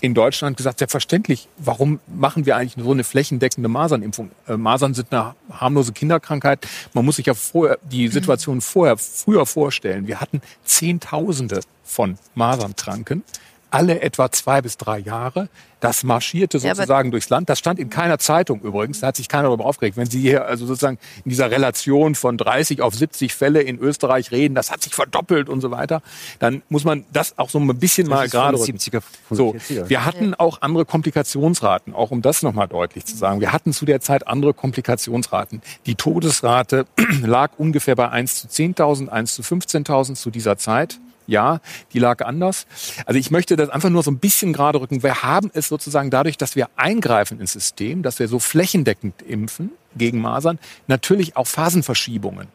in Deutschland gesagt, selbstverständlich, warum machen wir eigentlich so eine flächendeckende Masernimpfung? Äh, Masern sind eine harmlose Kinderkrankheit. Man muss sich ja vorher, die Situation vorher, früher vorstellen. Wir hatten Zehntausende von Masernkranken alle etwa zwei bis drei Jahre. Das marschierte sozusagen ja, durchs Land. Das stand in keiner Zeitung übrigens. Da hat sich keiner darüber aufgeregt. Wenn Sie hier also sozusagen in dieser Relation von 30 auf 70 Fälle in Österreich reden, das hat sich verdoppelt und so weiter, dann muss man das auch so ein bisschen das mal gerade. 70er, so, wir hatten auch andere Komplikationsraten, auch um das nochmal deutlich zu sagen. Wir hatten zu der Zeit andere Komplikationsraten. Die Todesrate [clears throat] lag ungefähr bei 1 zu 10.000, 1 zu 15.000 zu dieser Zeit Ja, die lag anders. Also ich möchte das einfach nur so ein bisschen gerade rücken. Wir haben es sozusagen dadurch, dass wir eingreifen ins System, dass wir so flächendeckend impfen gegen Masern, natürlich auch Phasenverschiebungen.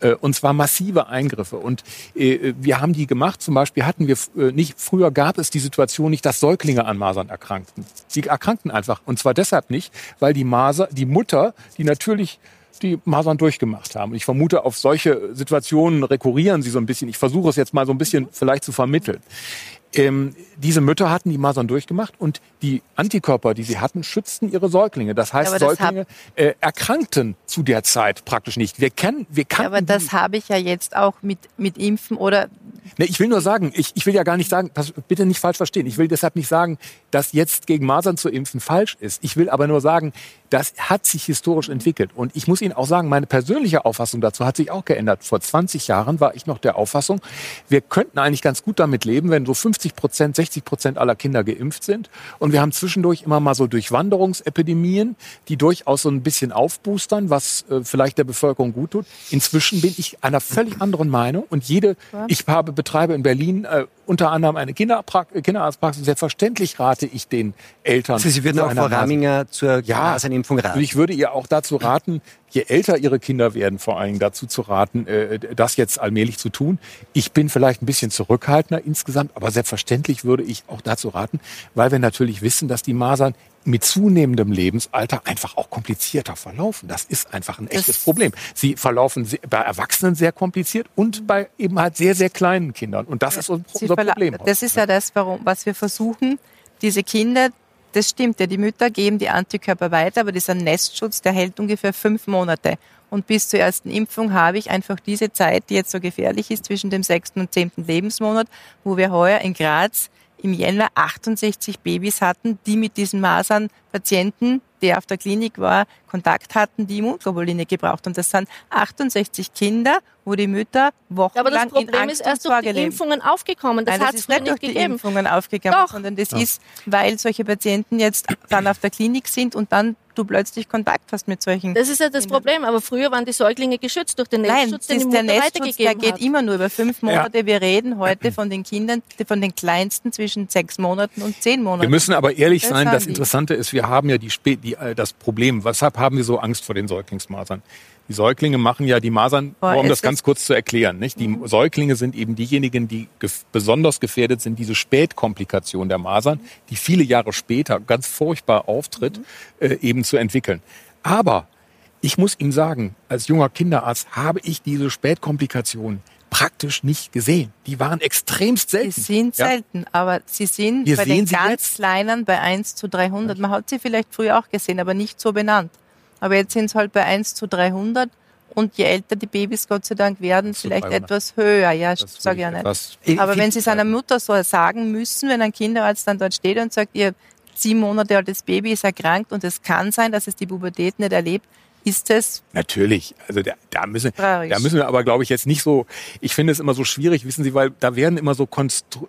Äh, und zwar massive Eingriffe. Und äh, wir haben die gemacht. Zum Beispiel hatten wir äh, nicht, früher gab es die Situation nicht, dass Säuglinge an Masern erkrankten. Sie erkrankten einfach. Und zwar deshalb nicht, weil die Maser, die Mutter, die natürlich die Masern durchgemacht haben. Ich vermute, auf solche Situationen rekurrieren sie so ein bisschen. Ich versuche es jetzt mal so ein bisschen vielleicht zu vermitteln. Ähm, diese Mütter hatten die Masern durchgemacht und die Antikörper, die sie hatten, schützten ihre Säuglinge. Das heißt, ja, das Säuglinge äh, erkrankten zu der Zeit praktisch nicht. Wir kennen, wir kannten. Ja, aber das habe ich ja jetzt auch mit mit Impfen oder. Nee, ich will nur sagen, ich, ich will ja gar nicht sagen, pass, bitte nicht falsch verstehen. Ich will deshalb nicht sagen, dass jetzt gegen Masern zu impfen falsch ist. Ich will aber nur sagen, das hat sich historisch entwickelt. Und ich muss Ihnen auch sagen, meine persönliche Auffassung dazu hat sich auch geändert. Vor 20 Jahren war ich noch der Auffassung, wir könnten eigentlich ganz gut damit leben, wenn so 50 Prozent, 60 Prozent aller Kinder geimpft sind. Und wir haben zwischendurch immer mal so Durchwanderungsepidemien, die durchaus so ein bisschen aufboostern, was äh, vielleicht der Bevölkerung gut tut. Inzwischen bin ich einer völlig anderen Meinung. Und jede, ich habe, betreibe in Berlin äh, unter anderem eine Kinderarztpraxis. Selbstverständlich rate ich den Eltern. Sie würden auch Frau Raminger zur ja, Nasenimpfung raten? Ich würde ihr auch dazu raten, je älter ihre Kinder werden, vor allem dazu zu raten, äh, das jetzt allmählich zu tun. Ich bin vielleicht ein bisschen zurückhaltender insgesamt, aber selbstverständlich würde ich auch dazu raten, weil wir natürlich wissen, dass die Masern mit zunehmendem Lebensalter einfach auch komplizierter verlaufen. Das ist einfach ein echtes das Problem. Sie verlaufen bei Erwachsenen sehr kompliziert und bei eben halt sehr, sehr kleinen Kindern. Und das ist unser Problem. Das ist ja das, warum, was wir versuchen, diese Kinder das stimmt ja, die Mütter geben die Antikörper weiter, aber dieser Nestschutz, der hält ungefähr fünf Monate. Und bis zur ersten Impfung habe ich einfach diese Zeit, die jetzt so gefährlich ist, zwischen dem sechsten und zehnten Lebensmonat, wo wir heuer in Graz im Jänner 68 Babys hatten, die mit diesen Masern-Patienten, der auf der Klinik war, Kontakt hatten, die Immunglobuline gebraucht haben. Das sind 68 Kinder wo die Mütter wochenlang ja, aber das Problem ist erst durch die Impfungen aufgekommen. Das, hat es nicht durch die gegeben. Impfungen aufgekommen, Doch. sondern das ja. ist, weil solche Patienten jetzt dann auf der Klinik sind und dann du plötzlich Kontakt hast mit solchen. Das ist ja das Kindern. Problem. Aber früher waren die Säuglinge geschützt durch den Netzschutz, Nein, den die der Netzschutz, der geht immer nur über fünf Monate. Ja. Wir reden heute von den Kindern, von den kleinsten zwischen sechs Monaten und zehn Monaten. Wir müssen aber ehrlich das sein. Das Interessante ist, wir haben ja die, die, äh, das Problem. Weshalb haben wir so Angst vor den Säuglingsmasern? Die Säuglinge machen ja die Masern, nur um das ganz kurz zu erklären. Nicht? Die mhm. Säuglinge sind eben diejenigen, die gef besonders gefährdet sind, diese Spätkomplikation der Masern, die viele Jahre später ganz furchtbar auftritt, mhm. äh, eben zu entwickeln. Aber ich muss Ihnen sagen, als junger Kinderarzt habe ich diese Spätkomplikationen praktisch nicht gesehen. Die waren extremst selten. Sie sind ja? selten, aber sie sind Wir bei den ganz jetzt? kleinen bei 1 zu 300. Man hat sie vielleicht früher auch gesehen, aber nicht so benannt. Aber jetzt sind es halt bei 1 zu 300. Und je älter die Babys Gott sei Dank werden, vielleicht 300. etwas höher. Ja, ich sage ja nicht. Aber wenn Sie es einer Mutter so sagen müssen, wenn ein Kinderarzt dann dort steht und sagt, ihr sieben Monate altes Baby ist erkrankt und es kann sein, dass es die Pubertät nicht erlebt, ist es. Natürlich. Also da, da müssen, tragisch. da müssen wir aber, glaube ich, jetzt nicht so. Ich finde es immer so schwierig, wissen Sie, weil da werden immer so,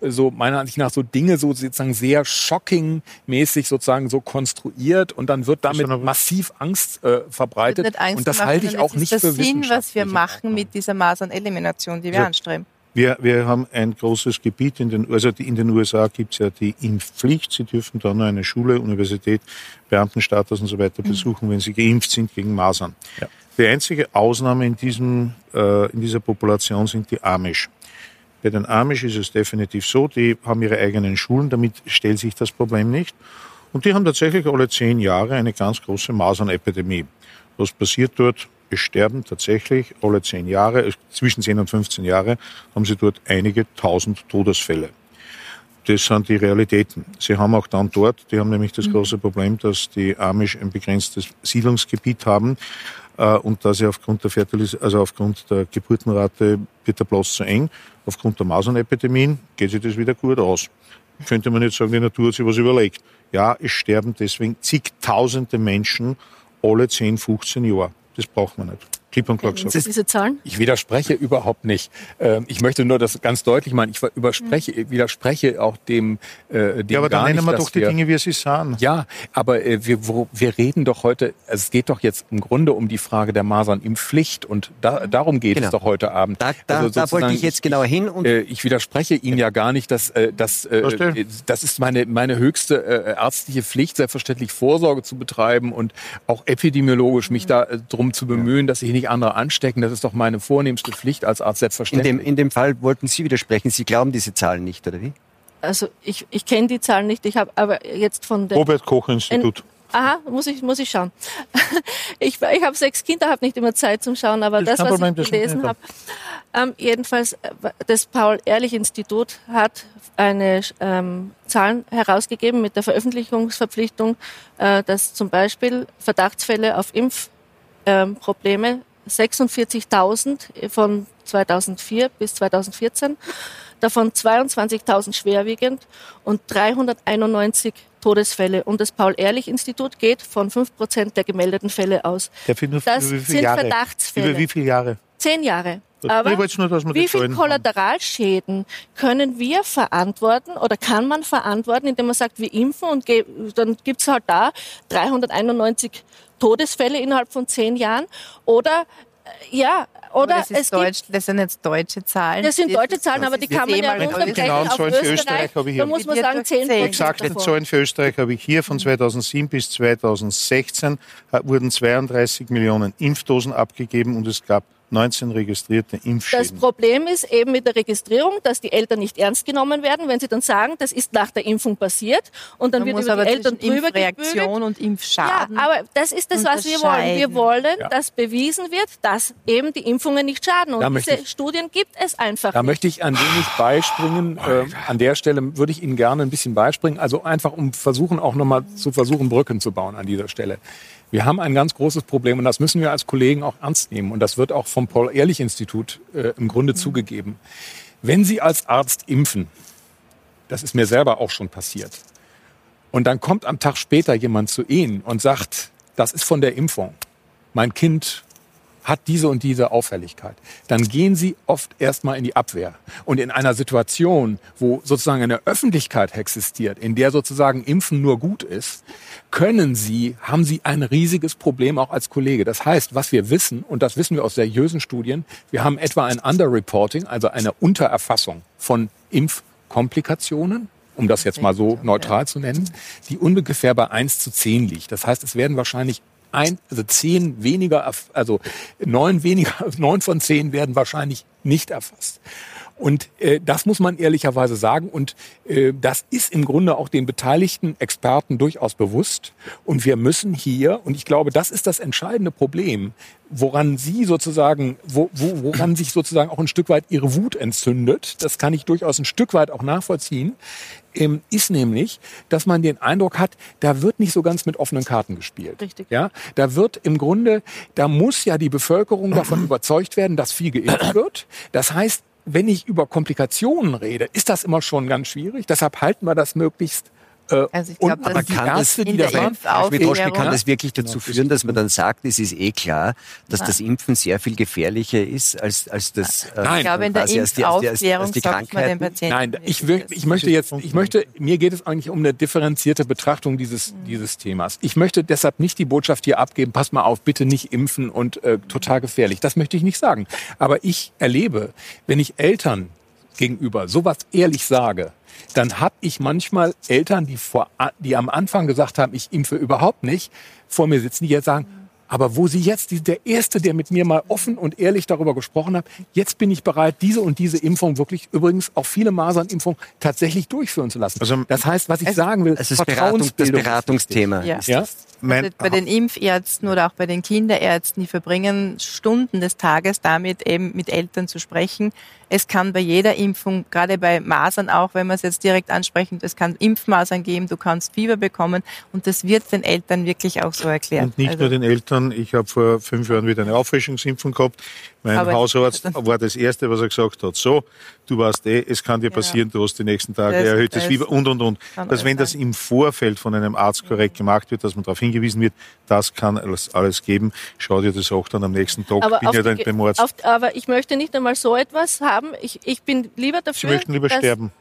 so meiner Ansicht nach so Dinge so sozusagen sehr shocking-mäßig sozusagen so konstruiert und dann wird damit massiv Angst äh, verbreitet. Angst und das halte ich auch nicht für Sinn, was wir machen mit dieser Masernelimination, die wir ja. anstreben. Wir, wir haben ein großes Gebiet in den, also in den USA gibt es ja die Impfpflicht. Sie dürfen dann nur eine Schule, Universität, Beamtenstatus und so weiter mhm. besuchen, wenn sie geimpft sind gegen Masern. Ja. Die einzige Ausnahme in, diesem, äh, in dieser Population sind die Amish. Bei den Amish ist es definitiv so, die haben ihre eigenen Schulen, damit stellt sich das Problem nicht. Und die haben tatsächlich alle zehn Jahre eine ganz große Masernepidemie. Was passiert dort? Es sterben tatsächlich alle zehn Jahre, zwischen 10 und 15 Jahre, haben sie dort einige tausend Todesfälle. Das sind die Realitäten. Sie haben auch dann dort, die haben nämlich das mhm. große Problem, dass die Amish ein begrenztes Siedlungsgebiet haben äh, und da sie aufgrund der Fertilis also aufgrund der Geburtenrate wird der Platz zu eng. Aufgrund der Masernepidemien geht sich das wieder gut aus. Könnte man nicht sagen, die Natur hat sich was überlegt. Ja, es sterben deswegen zigtausende Menschen alle 10, 15 Jahre. Das braucht man nicht. Klipp und klar gesagt. Diese Zahlen? Ich widerspreche überhaupt nicht. Ähm, ich möchte nur das ganz deutlich machen. Ich überspreche, widerspreche auch dem, äh, dem Ja, aber gar dann nennen nicht, wir doch die wir, Dinge, wie sie sind. Ja, aber äh, wir, wo, wir reden doch heute, es geht doch jetzt im Grunde um die Frage der Masernimpfpflicht und da, darum geht Genau. es doch heute Abend. Da, da, Also da wollte ich jetzt genauer hin und äh, ich widerspreche Ihnen ja gar nicht, dass, äh, dass äh, Verstehe. das ist meine, meine höchste äh, ärztliche Pflicht, selbstverständlich Vorsorge zu betreiben und auch epidemiologisch mich da äh, drum zu bemühen, dass sich nicht andere anstecken. Das ist doch meine vornehmste Pflicht als Arzt, in selbstverständlich. dem, in dem Fall wollten Sie widersprechen. Sie glauben diese Zahlen nicht, oder wie? Also ich, ich kenne die Zahlen nicht, ich habe aber jetzt von der Robert Koch Institut. Aha, muss ich, muss ich schauen. [laughs] Ich, ich habe sechs Kinder, habe nicht immer Zeit zum Schauen, aber Das das, was Problem, ich gelesen habe, ähm, jedenfalls äh, das Paul-Ehrlich-Institut hat eine ähm, Zahlen herausgegeben mit der Veröffentlichungsverpflichtung, äh, dass zum Beispiel Verdachtsfälle auf Impfprobleme 46.000 von 2004 bis 2014, davon 22.000 schwerwiegend und 391 Todesfälle. Und das Paul-Ehrlich-Institut geht von 5 Prozent der gemeldeten Fälle aus. Der findet Das über wie viele sind Jahre? Verdachtsfälle. Über wie viele Jahre? Zehn Jahre. Ich Aber nur, wie viele. Kollateralschäden können wir verantworten oder kann man verantworten, indem man sagt, wir impfen und dann gibt's halt da 391 Todesfälle innerhalb von zehn Jahren? Oder äh, ja, Aber oder das, es ist gibt Deutsch, das sind jetzt deutsche Zahlen. das sind deutsche Zahlen, das aber die kann man ja runterbrechen genauen auf Zahlen für Österreich. Habe ich Da hier. muss man sagen, durch 10 zehn. Prozent Exakte. Zahlen für Österreich habe ich hier. Von 2007 bis 2016 äh, wurden 32 Millionen Impfdosen abgegeben und es gab 19 registrierte Das Impfschäden. Problem ist eben mit der Registrierung, dass die Eltern nicht ernst genommen werden, wenn sie dann sagen, das ist nach der Impfung passiert und dann Man wird muss über aber die Eltern drüber. Impfreaktion und Ja, Impfschaden. aber das ist das, was wir wollen. Wir wollen, Ja. dass bewiesen wird, dass eben die Impfungen nicht schaden. Da Und möchte diese ich- Studien gibt es einfach Da nicht. möchte ich ein wenig beispringen. Äh, an der Stelle würde ich Ihnen gerne ein bisschen beispringen. Also einfach, um versuchen, auch nochmal zu versuchen, Brücken zu bauen an dieser Stelle. Wir haben ein ganz großes Problem und das müssen wir als Kollegen auch ernst nehmen. Und das wird auch vom Paul-Ehrlich-Institut äh, im Grunde zugegeben. Wenn Sie als Arzt impfen, das ist mir selber auch schon passiert, und dann kommt am Tag später jemand zu Ihnen und sagt, das ist von der Impfung. Mein Kind hat diese und diese Auffälligkeit, dann gehen sie oft erstmal in die Abwehr. Und in einer Situation, wo sozusagen eine Öffentlichkeit existiert, in der sozusagen Impfen nur gut ist, können sie, haben sie ein riesiges Problem auch als Kollege. Das heißt, was wir wissen, und das wissen wir aus seriösen Studien, wir haben etwa ein Underreporting, also eine Untererfassung von Impfkomplikationen, um das jetzt mal so neutral zu nennen, die ungefähr bei 1 zu 10 liegt. Das heißt, es werden wahrscheinlich ein, also zehn weniger, also neun weniger, [laughs] neun von zehn werden wahrscheinlich nicht erfasst. Und äh, das muss man ehrlicherweise sagen. Und äh, das ist im Grunde auch den beteiligten Experten durchaus bewusst. Und wir müssen hier, und ich glaube, das ist das entscheidende Problem, woran Sie sozusagen, wo, wo, woran sich sozusagen auch ein Stück weit Ihre Wut entzündet, das kann ich durchaus ein Stück weit auch nachvollziehen, ähm, ist nämlich, dass man den Eindruck hat, da wird nicht so ganz mit offenen Karten gespielt. Richtig. Ja, da wird im Grunde, da muss ja die Bevölkerung davon [clears throat] überzeugt werden, dass viel geimpft wird. Das heißt, wenn ich über Komplikationen rede, ist das immer schon ganz schwierig. Deshalb halten wir das möglichst Also ich glaub, unten. das die kann das Ärzte, die das Herr Schmidt-Roschke, kann das wirklich dazu führen, dass man dann sagt, es ist eh klar, dass das Impfen sehr viel gefährlicher ist als, als das äh, Nein. Ich glaube, in der die, die, die, Impfaufklärung die sagt man den Krankheiten. Patienten. Nein, ich, will, ich möchte jetzt, ich möchte, mir geht es eigentlich um eine differenzierte Betrachtung dieses, dieses Themas. Ich möchte deshalb nicht die Botschaft hier abgeben, pass mal auf, bitte nicht impfen und äh, total gefährlich. Das möchte ich nicht sagen. Aber ich erlebe, wenn ich Eltern gegenüber sowas ehrlich sage, dann habe ich manchmal Eltern, die, vor, die am Anfang gesagt haben, ich impfe überhaupt nicht, vor mir sitzen, die jetzt sagen, aber wo sie jetzt, die, der Erste, der mit mir mal offen und ehrlich darüber gesprochen hat, jetzt bin ich bereit, diese und diese Impfung wirklich, übrigens auch viele Masernimpfungen, tatsächlich durchführen zu lassen. Also- das heißt, was ich Also- sagen will, Also das, Beratung, das ist Beratungsthema Ja. ist Ja? Also bei den Impfärzten oder auch bei den Kinderärzten, die verbringen Stunden des Tages damit, eben mit Eltern zu sprechen. Es kann bei jeder Impfung, gerade bei Masern auch, wenn wir es jetzt direkt ansprechen, es kann Impfmasern geben, du kannst Fieber bekommen und das wird den Eltern wirklich auch so erklärt. Und nicht Also- nur den Eltern. Ich habe vor fünf Jahren wieder eine Auffrischungsimpfung gehabt. Mein Aber- Hausarzt [laughs] war das Erste, was er gesagt hat. So, du weißt eh, es kann dir passieren, du hast die nächsten Tage Das- erhöhtes das Fieber und, und, und. Dass wenn das im Vorfeld von einem Arzt korrekt gemacht wird, dass man darauf hingewiesen wird, das kann alles, alles geben. Schau dir das auch dann am nächsten Tag. Aber, bin ja dann beim Arzt. auf, aber ich möchte nicht einmal so etwas haben. Ich, ich bin lieber Sie dafür. möchten lieber sterben.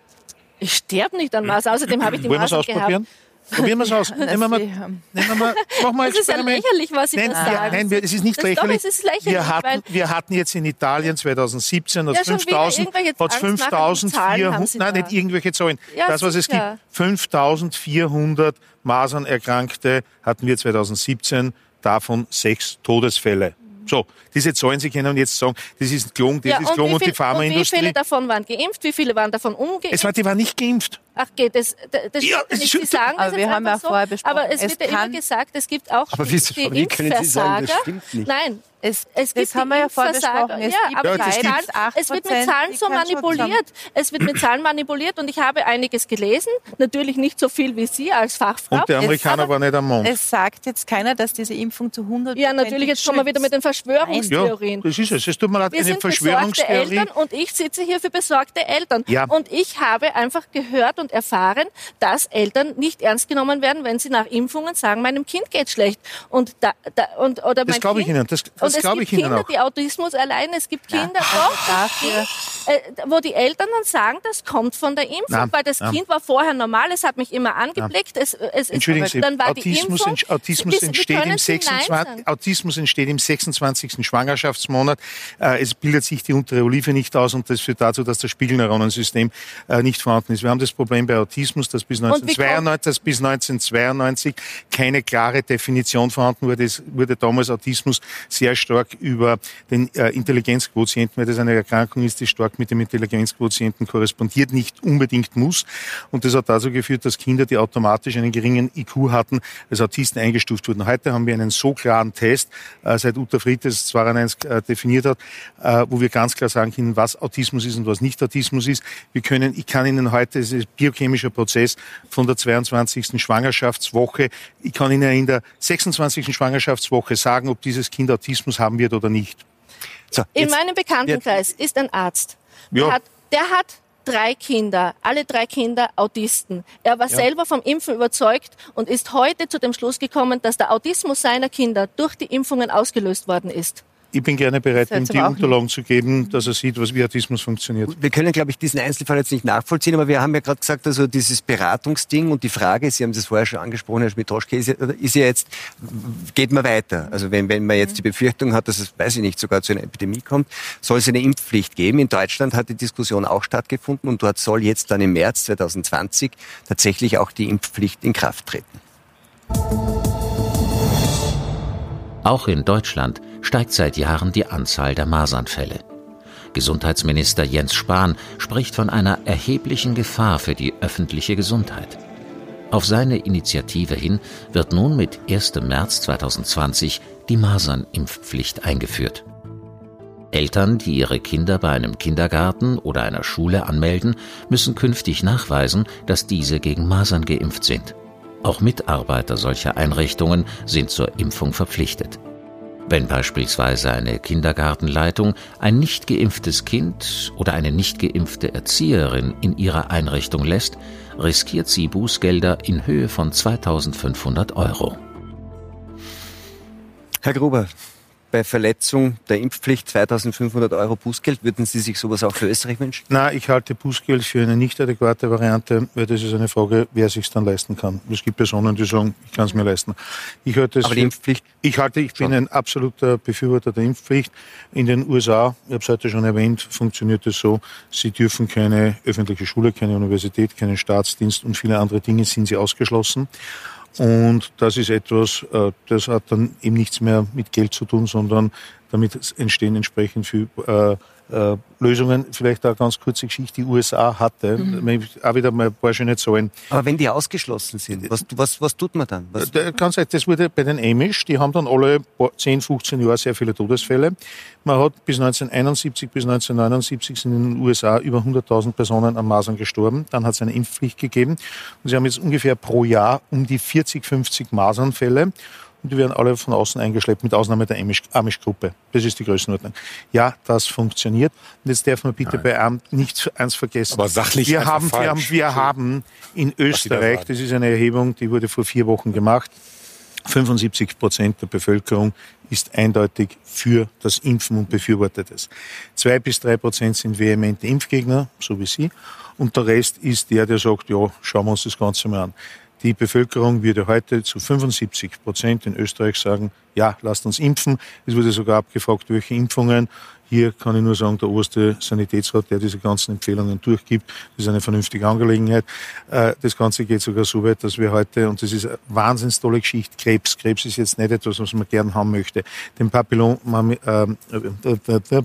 Ich sterbe nicht an Masern. Außerdem habe ich die Wollen wir es Masern gehabt. Probieren wir es aus. [laughs] Nehmen wir mal, nehmen wir mal, machen wir [laughs] ein Das ist ja lächerlich, was Sie Nein, da wir, sagen. nein wir, es ist nicht Das- doch, lächerlich. es ist lächerlich, wir, hatten, wir hatten jetzt in Italien 2017 hat Ja, schon wieder 5000, irgendwelche hat's angstmachenden Zahlen haben 5400, Sie nein, nicht irgendwelche Zahlen. Ja, das, was es gibt, sicher. 5400 Masernerkrankte hatten wir 2017, davon sechs Todesfälle. So, diese Zahlen, Sie können jetzt sagen, das ist gelungen, das ja, ist gelungen wie und die und wie Pharmaindustrie. viele davon waren geimpft? Wie viele waren davon ungeimpft? Es war, die waren nicht geimpft. Ach geht, das, das, das Ja, stimmt es nicht. Sie sagen Aber das wir haben ja so, vorher besprochen, aber es, es wird ja immer gesagt, es gibt auch Aber die, die wie können Sie sagen, das Impfversager. stimmt nicht? Nein, Es, es gibt das haben wir ja vorher besprochen. Es ja, gibt aber Ja, Zahlen, es wird mit 8%, Zahlen so manipuliert. Es wird mit Zahlen manipuliert und ich habe einiges gelesen. Natürlich nicht so viel wie Sie als Fachfrau. Und der Amerikaner aber, war nicht am Mond. Es sagt jetzt keiner, dass diese Impfung zu 100% Ja, natürlich, jetzt kommen wir wieder mit den Ja, Verschwörungstheorien. das ist es. Es tut mir leid, Wir eine sind besorgte Verschwörungstheorie. Eltern und ich sitze hier für besorgte Eltern. Ja. Und ich habe einfach gehört und erfahren, dass Eltern nicht ernst genommen werden, wenn sie nach Impfungen sagen, meinem Kind geht schlecht. Und da, da, und, oder Das glaube ich Ihnen. Das, das es gibt Ihnen Kinder, auch. die Autismus erleiden. Es gibt Kinder, also doch, äh, wo die Eltern dann sagen, das kommt von der Impfung, Nein, weil das nein. Kind war vorher normal, es hat mich immer angeblickt. Es, es, Entschuldigen Sie, dann war die Autismus, Impfung, ent- Autismus, entsteht im Sie Nein 26, sagen? Autismus entsteht im 26. Schwangerschaftsmonat. Äh, es bildet sich die untere Olive nicht aus und das führt dazu, dass das Spiegelneuronensystem äh, nicht vorhanden ist. Wir haben das Problem bei Autismus, dass bis Und wie 1992, dass bis 1992 keine klare Definition vorhanden wurde. Es wurde damals Autismus sehr stark über den äh, Intelligenzquotienten, weil das eine Erkrankung ist, die stark mit dem Intelligenzquotienten korrespondiert, nicht unbedingt muss. Und das hat dazu geführt, dass Kinder, die automatisch einen geringen IQ hatten, als Autisten eingestuft wurden. Heute haben wir einen so klaren Test, äh, seit Uta Fried das 2001 äh, definiert hat, äh, wo wir ganz klar sagen können, was Autismus ist und was nicht Autismus ist. Wir können, ich kann Ihnen heute, es ist ein biochemischer Prozess von der 22. Schwangerschaftswoche, ich kann Ihnen in der 26. Schwangerschaftswoche sagen, ob dieses Kind Autismus haben wird oder nicht. So, In jetzt- meinem Bekanntenkreis ist ein Arzt. Ja. Der, hat, der hat drei Kinder, alle drei Kinder Autisten. Er war selber vom Impfen überzeugt und ist heute zu dem Schluss gekommen, dass der Autismus seiner Kinder durch die Impfungen ausgelöst worden ist. Ich bin gerne bereit, ihm die Unterlagen zu geben, dass er sieht, was wie Autismus funktioniert. Wir können, glaube ich, diesen Einzelfall jetzt nicht nachvollziehen, aber wir haben ja gerade gesagt, also dieses Beratungsding und die Frage, Sie haben das vorher schon angesprochen, Herr Schmidt-Roschke, ist, ja, ist ja jetzt, geht man weiter? Also wenn, wenn man jetzt die Befürchtung hat, dass es, weiß ich nicht, sogar zu einer Epidemie kommt, soll es eine Impfpflicht geben. In Deutschland hat die Diskussion auch stattgefunden und dort soll jetzt dann im März 2020 tatsächlich auch die Impfpflicht in Kraft treten. Auch in Deutschland steigt seit Jahren die Anzahl der Masernfälle. Gesundheitsminister Jens Spahn spricht von einer erheblichen Gefahr für die öffentliche Gesundheit. Auf seine Initiative hin wird nun mit 1. März 2020 die Masernimpfpflicht eingeführt. Eltern, die ihre Kinder bei einem Kindergarten oder einer Schule anmelden, müssen künftig nachweisen, dass diese gegen Masern geimpft sind. Auch Mitarbeiter solcher Einrichtungen sind zur Impfung verpflichtet. Wenn beispielsweise eine Kindergartenleitung ein nicht geimpftes Kind oder eine nicht geimpfte Erzieherin in ihrer Einrichtung lässt, riskiert sie Bußgelder in Höhe von 2500 Euro. Herr Gruber, bei Verletzung der Impfpflicht 2500 Euro Bußgeld, würden Sie sich sowas auch für Österreich wünschen? Na, ich halte Bußgeld für eine nicht adäquate Variante, weil das ist eine Frage, wer sich dann leisten kann. Es gibt Personen, die sagen, ich kann es mir leisten. Ich halte es Aber die für- Impfpflicht Ich halte, ich bin ein absoluter Befürworter der Impfpflicht. In den USA, ich habe es heute schon erwähnt, funktioniert es so, sie dürfen keine öffentliche Schule, keine Universität, keinen Staatsdienst und viele andere Dinge sind sie ausgeschlossen. Und das ist etwas, äh, das hat dann eben nichts mehr mit Geld zu tun, sondern damit entstehen entsprechend viel äh, äh, Lösungen. Vielleicht eine ganz kurze Geschichte. Die USA hatte, auch wieder mal ein paar schöne Zahlen, Aber wenn die ausgeschlossen sind, was, was, was tut man dann? Was, der- Ganz ehrlich, das wurde bei den Amish, die haben dann alle paar- 10, 15 Jahre sehr viele Todesfälle. Man hat bis 1971 bis 1979 sind in den USA über 100.000 Personen an Masern gestorben. Dann hat es eine Impfpflicht gegeben. Und sie haben jetzt ungefähr pro Jahr um die 40, 50 Masernfälle. Und die werden alle von außen eingeschleppt, mit Ausnahme der Amish-Gruppe. Das ist die Größenordnung. Ja, das funktioniert. Und jetzt darf man bitte Nein. bei Amt nicht eins vergessen. Aber sachlich wir haben, wir haben, wir haben in Österreich, das ist eine Erhebung, die wurde vor vier Wochen gemacht, 75 Prozent der Bevölkerung ist eindeutig für das Impfen und befürwortet es. Zwei bis drei Prozent sind vehemente Impfgegner, so wie Sie. Und der Rest ist der, der sagt, ja, schauen wir uns das Ganze mal an. Die Bevölkerung würde heute zu 75 Prozent in Österreich sagen, ja, lasst uns impfen. Es wurde sogar abgefragt, welche Impfungen. Hier kann ich nur sagen, der oberste Sanitätsrat, der diese ganzen Empfehlungen durchgibt, das ist eine vernünftige Angelegenheit. Äh, das Ganze geht sogar so weit, dass wir heute, und das ist eine wahnsinns tolle Geschichte, Krebs. Krebs ist jetzt nicht etwas, was man gern haben möchte. Den Papillon, äh, äh,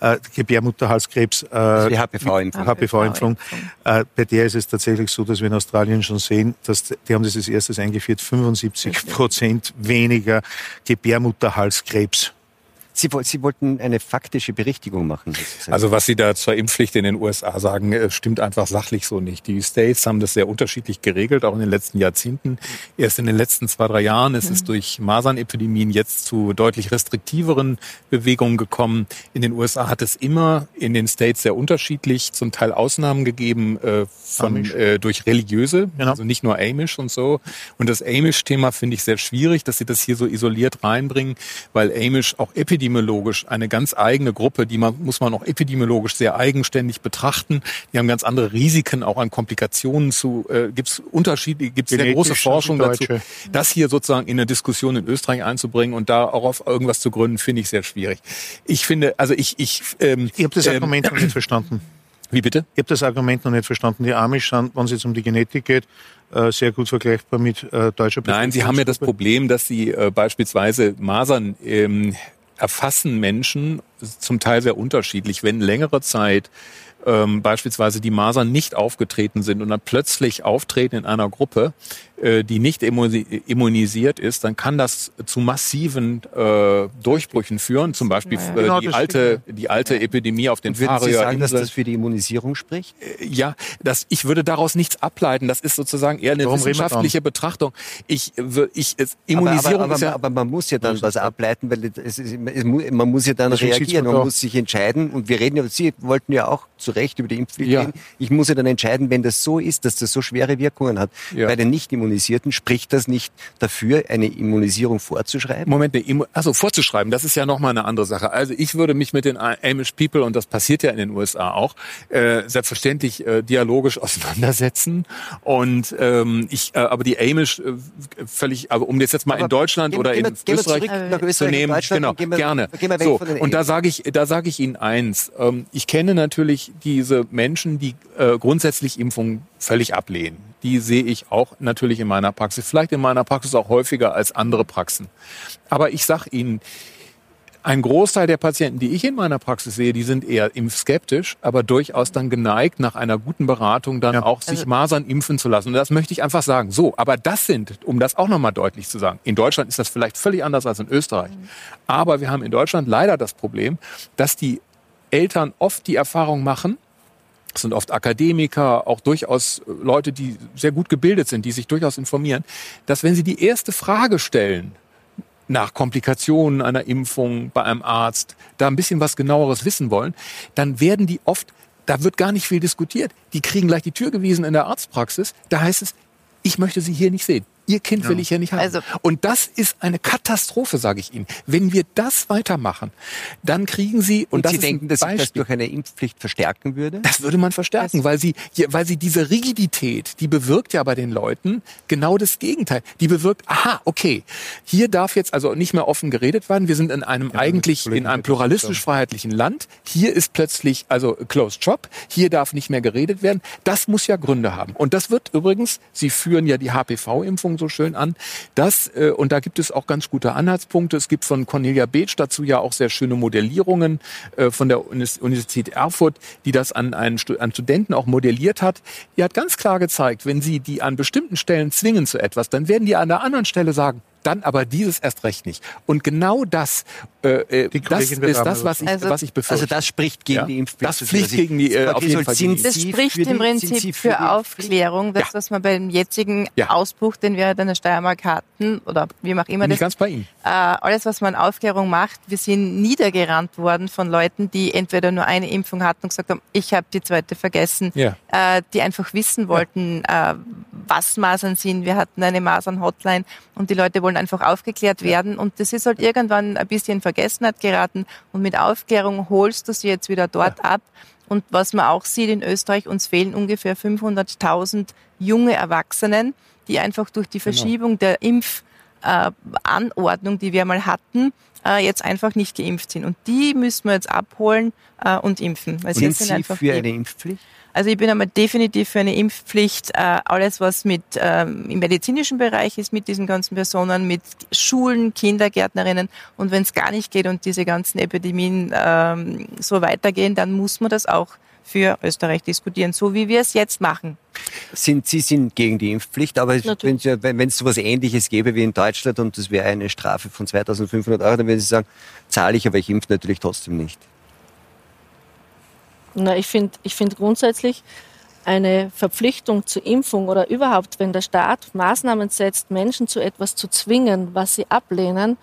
äh, Gebärmutterhalskrebs, äh, also die HPV-Impfung. HPV-Impfung. Äh, bei der ist es tatsächlich so, dass wir in Australien schon sehen, dass die haben das als erstes eingeführt, 75 Prozent weniger Gebärmutterhalskrebs. Sie, Sie, wollten eine faktische Berichtigung machen. Also was Sie da zur Impfpflicht in den USA sagen, äh, stimmt einfach sachlich so nicht. Die States haben das sehr unterschiedlich geregelt, auch in den letzten Jahrzehnten. Erst in den letzten zwei, drei Jahren ist mhm. es durch Masernepidemien jetzt zu deutlich restriktiveren Bewegungen gekommen. In den USA hat es immer in den States sehr unterschiedlich, zum Teil Ausnahmen gegeben äh, von, äh, durch religiöse, genau. also nicht nur Amish und so. Und das Amish-Thema finde ich sehr schwierig, dass Sie das hier so isoliert reinbringen, weil Amish auch Epidemien epidemiologisch eine ganz eigene Gruppe, die man, muss man auch epidemiologisch sehr eigenständig betrachten. Die haben ganz andere Risiken, auch an Komplikationen zu, äh, gibt es Unterschiede, gibt es sehr große Forschung dazu. Das hier sozusagen in eine Diskussion in Österreich einzubringen und da auch auf irgendwas zu gründen, finde ich sehr schwierig. Ich finde, also ich, ich, ähm, Ich habe das ähm, Argument ähm, noch nicht verstanden. [clears throat] Wie bitte? Ich habe das Argument noch nicht verstanden. Die Amish sind, wenn es jetzt um die Genetik geht, äh, sehr gut vergleichbar mit äh, deutscher Nein, sie haben ja das Problem, dass sie äh, beispielsweise Masern ähm, erfassen Menschen zum Teil sehr unterschiedlich. Wenn längere Zeit ähm, beispielsweise die Masern nicht aufgetreten sind und dann plötzlich auftreten in einer Gruppe, die nicht immunisiert ist, dann kann das zu massiven äh, Durchbrüchen führen. Zum Beispiel äh, genau, die alte die alte Epidemie auf den Würden Sie sagen, dass das für die Immunisierung spricht? Äh, ja, das, ich würde daraus nichts ableiten. Das ist sozusagen eher eine Warum wissenschaftliche Betrachtung. Ich, ich, es, Immunisierung aber, aber, aber, ja, aber, man muss ja dann was ableiten, weil es, es, man muss ja dann reagieren, man muss sich entscheiden. Und wir reden ja, Sie wollten ja auch zu Recht über die Impfpflicht ja. reden. Ich muss ja dann entscheiden, wenn das so ist, dass das so schwere Wirkungen hat. Ja. Bei den nicht Immunisierten spricht das nicht dafür, eine Immunisierung vorzuschreiben? Moment, also vorzuschreiben, das ist ja nochmal eine andere Sache. Also ich würde mich mit den Amish People, und das passiert ja in den USA auch, äh, selbstverständlich äh, dialogisch [laughs] auseinandersetzen. Und ähm, ich, äh, aber die Amish äh, völlig, aber um das jetzt mal aber in Deutschland gehen, oder gehen in wir, Österreich, Österreich, zu nehmen, genau, wir, gerne. so, und da sage ich, da sage ich Ihnen eins. Ähm, ich kenne natürlich diese Menschen, die äh, grundsätzlich Impfungen völlig ablehnen die sehe ich auch natürlich in meiner Praxis. Vielleicht in meiner Praxis auch häufiger als andere Praxen. Aber ich sage Ihnen, ein Großteil der Patienten, die ich in meiner Praxis sehe, die sind eher impfskeptisch, aber durchaus dann geneigt, nach einer guten Beratung dann ja. auch sich also, Masern impfen zu lassen. Und das möchte ich einfach sagen. So, aber das sind, um das auch nochmal deutlich zu sagen, in Deutschland ist das vielleicht völlig anders als in Österreich. Mhm. Aber wir haben in Deutschland leider das Problem, dass die Eltern oft die Erfahrung machen, das sind oft Akademiker, auch durchaus äh, Leute, die sehr gut gebildet sind, die sich durchaus informieren, dass wenn sie die erste Frage stellen, nach Komplikationen einer Impfung bei einem Arzt, da ein bisschen was genaueres wissen wollen, dann werden die oft, da wird gar nicht viel diskutiert. Die kriegen gleich die Tür gewiesen in der Arztpraxis. Da heißt es, ich möchte Sie hier nicht sehen. Ihr Kind ja. will ich ja nicht haben. Also, und das ist eine Katastrophe, sage ich Ihnen. Wenn wir das weitermachen, dann kriegen Sie und, und Sie denken, dass sich das durch eine Impfpflicht verstärken würde? Das würde man verstärken, weil Sie, weil Sie diese Rigidität, die bewirkt ja bei den Leuten genau das Gegenteil. Die bewirkt, aha, okay, hier darf jetzt also nicht mehr offen geredet werden. Wir sind in einem ja, eigentlich in einem pluralistisch-freiheitlichen Land. Hier ist plötzlich also closed shop. Hier darf nicht mehr geredet werden. Das muss ja Gründe haben. Und das wird übrigens, Sie führen ja die HPV-Impfung so schön an. Das, äh, und da gibt es auch ganz gute Anhaltspunkte. Es gibt von Cornelia Beetsch dazu ja auch sehr schöne Modellierungen äh, von der Universität Erfurt, die das an, einen, an Studenten auch modelliert hat. Die hat ganz klar gezeigt, wenn sie die an bestimmten Stellen zwingen zu etwas, dann werden die an der anderen Stelle sagen, dann aber dieses erst recht nicht. Und genau das, äh, äh das ist das, was ich, Also- was ich befürchte. Also das spricht gegen Ja. die Impfpflicht. Das spricht gegen die, äh, auf jeden Fall die- Das spricht im Prinzip für Aufklärung. Das, Ja. was wir beim jetzigen Ja. Ausbruch, den wir in der Steiermark hatten, oder wie auch immer Bin das ganz bei Ihnen. äh, alles, was man an Aufklärung macht, wir sind niedergerannt worden von Leuten, die entweder nur eine Impfung hatten und gesagt haben, ich habe die zweite vergessen, Ja. äh, die einfach wissen wollten, äh, was Masern sind. Wir hatten eine Masern-Hotline und die Leute wollen einfach aufgeklärt werden. Und das ist halt irgendwann ein bisschen in Vergessenheit geraten. Und mit Aufklärung holst du sie jetzt wieder dort ab. Und was man auch sieht in Österreich, uns fehlen ungefähr 500.000 junge Erwachsenen, die einfach durch die Verschiebung der Impfanordnung, die wir mal hatten, äh, jetzt einfach nicht geimpft sind. Und die müssen wir jetzt abholen äh, und impfen. Weil Sind sind Sie einfach für die- eine Impfpflicht? also ich bin einmal definitiv für eine Impfpflicht. Äh, alles, was mit ähm, im medizinischen Bereich ist, mit diesen ganzen Personen, mit Schulen, Kindergärtnerinnen. Und wenn es gar nicht geht und diese ganzen Epidemien ähm, so weitergehen, dann muss man das auch für Österreich diskutieren, so wie wir es jetzt machen. Sind, Sie sind gegen die Impfpflicht, aber wenn Natürlich. es wenn es so etwas Ähnliches gäbe wie in Deutschland und das wäre eine Strafe von 2500 Euro, dann würden Sie sagen, zahle ich, aber ich impfe natürlich trotzdem nicht. Na, ich finde ich find grundsätzlich eine Verpflichtung zur Impfung oder überhaupt, wenn der Staat Maßnahmen setzt, Menschen zu etwas zu zwingen, was sie ablehnen,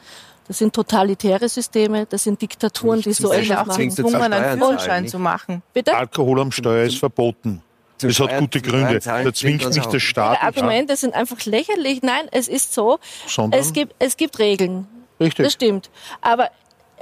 das sind totalitäre Systeme, das sind Diktaturen, die so etwas machen. zu gezwungen, einen Führerschein zu machen. Bitte? Alkohol am Steuer ist verboten. Das hat gute Gründe. Da zwingt mich der Die Staat. Argumente sind einfach lächerlich. Nein, es ist so, Sondern? es gibt, es gibt Regeln. Richtig. Das stimmt. Aber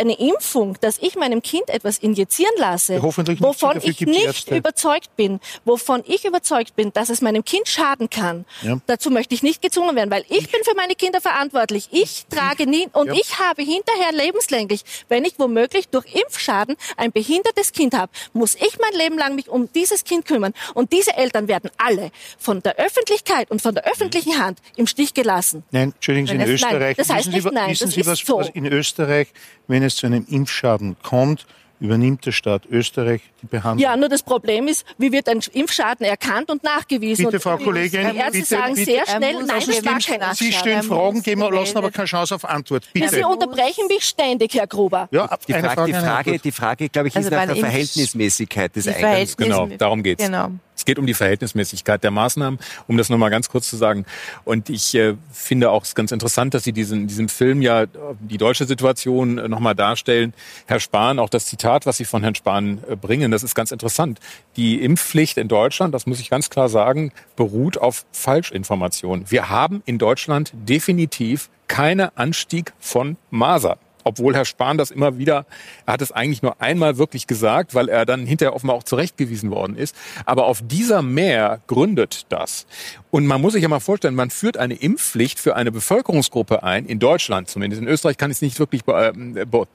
eine Impfung, dass ich meinem Kind etwas injizieren lasse, wovon ich nicht Ärzte. überzeugt bin, wovon ich überzeugt bin, dass es meinem Kind schaden kann, Ja. dazu möchte ich nicht gezwungen werden, weil ich, bin für meine Kinder verantwortlich. Ich trage nie und Ja. ich habe hinterher lebenslänglich, wenn ich womöglich durch Impfschaden ein behindertes Kind habe, muss ich mein Leben lang mich um dieses Kind kümmern. Und diese Eltern werden alle von der Öffentlichkeit und von der öffentlichen Hand im Stich gelassen. Nein, entschuldigen Sie, in es- nein, Österreich, das heißt wissen Sie, nicht nein, wissen das Sie was, so. was in Österreich, wenn es zu einem Impfschaden kommt, übernimmt der Staat Österreich die Behandlung. Ja, nur das Problem ist, wie wird ein Impfschaden erkannt und nachgewiesen? Bitte, und Frau die Kollegin, Ärzte bitte, sagen bitte. sehr Er schnell, nein, also das war nicht kein nach- Sie stellen er Fragen, geben, lassen aber keine Chance auf Antwort. Ja, Sie Bitte. unterbrechen mich ständig, Herr Gruber. Ja, Die eine Frage, die Frage, die Frage glaube ich, Also ist nach der Verhältnismäßigkeit des Eingangs. Genau, darum geht's. Genau. Es geht um die Verhältnismäßigkeit der Maßnahmen, um das nochmal ganz kurz zu sagen. Und ich äh, finde auch es ganz interessant, dass Sie diesen, diesem Film ja äh, die deutsche Situation äh, nochmal darstellen. Herr Spahn, auch das Zitat, was Sie von Herrn Spahn äh, bringen, das ist ganz interessant. Die Impfpflicht in Deutschland, das muss ich ganz klar sagen, beruht auf Falschinformationen. Wir haben in Deutschland definitiv keinen Anstieg von Masern obwohl Herr Spahn das immer wieder, er hat es eigentlich nur einmal wirklich gesagt, weil er dann hinterher offenbar auch zurechtgewiesen worden ist. Aber auf dieser Mehr gründet das. Und man muss sich ja mal vorstellen, man führt eine Impfpflicht für eine Bevölkerungsgruppe ein, in Deutschland zumindest. In Österreich kann ich es nicht wirklich be äh, be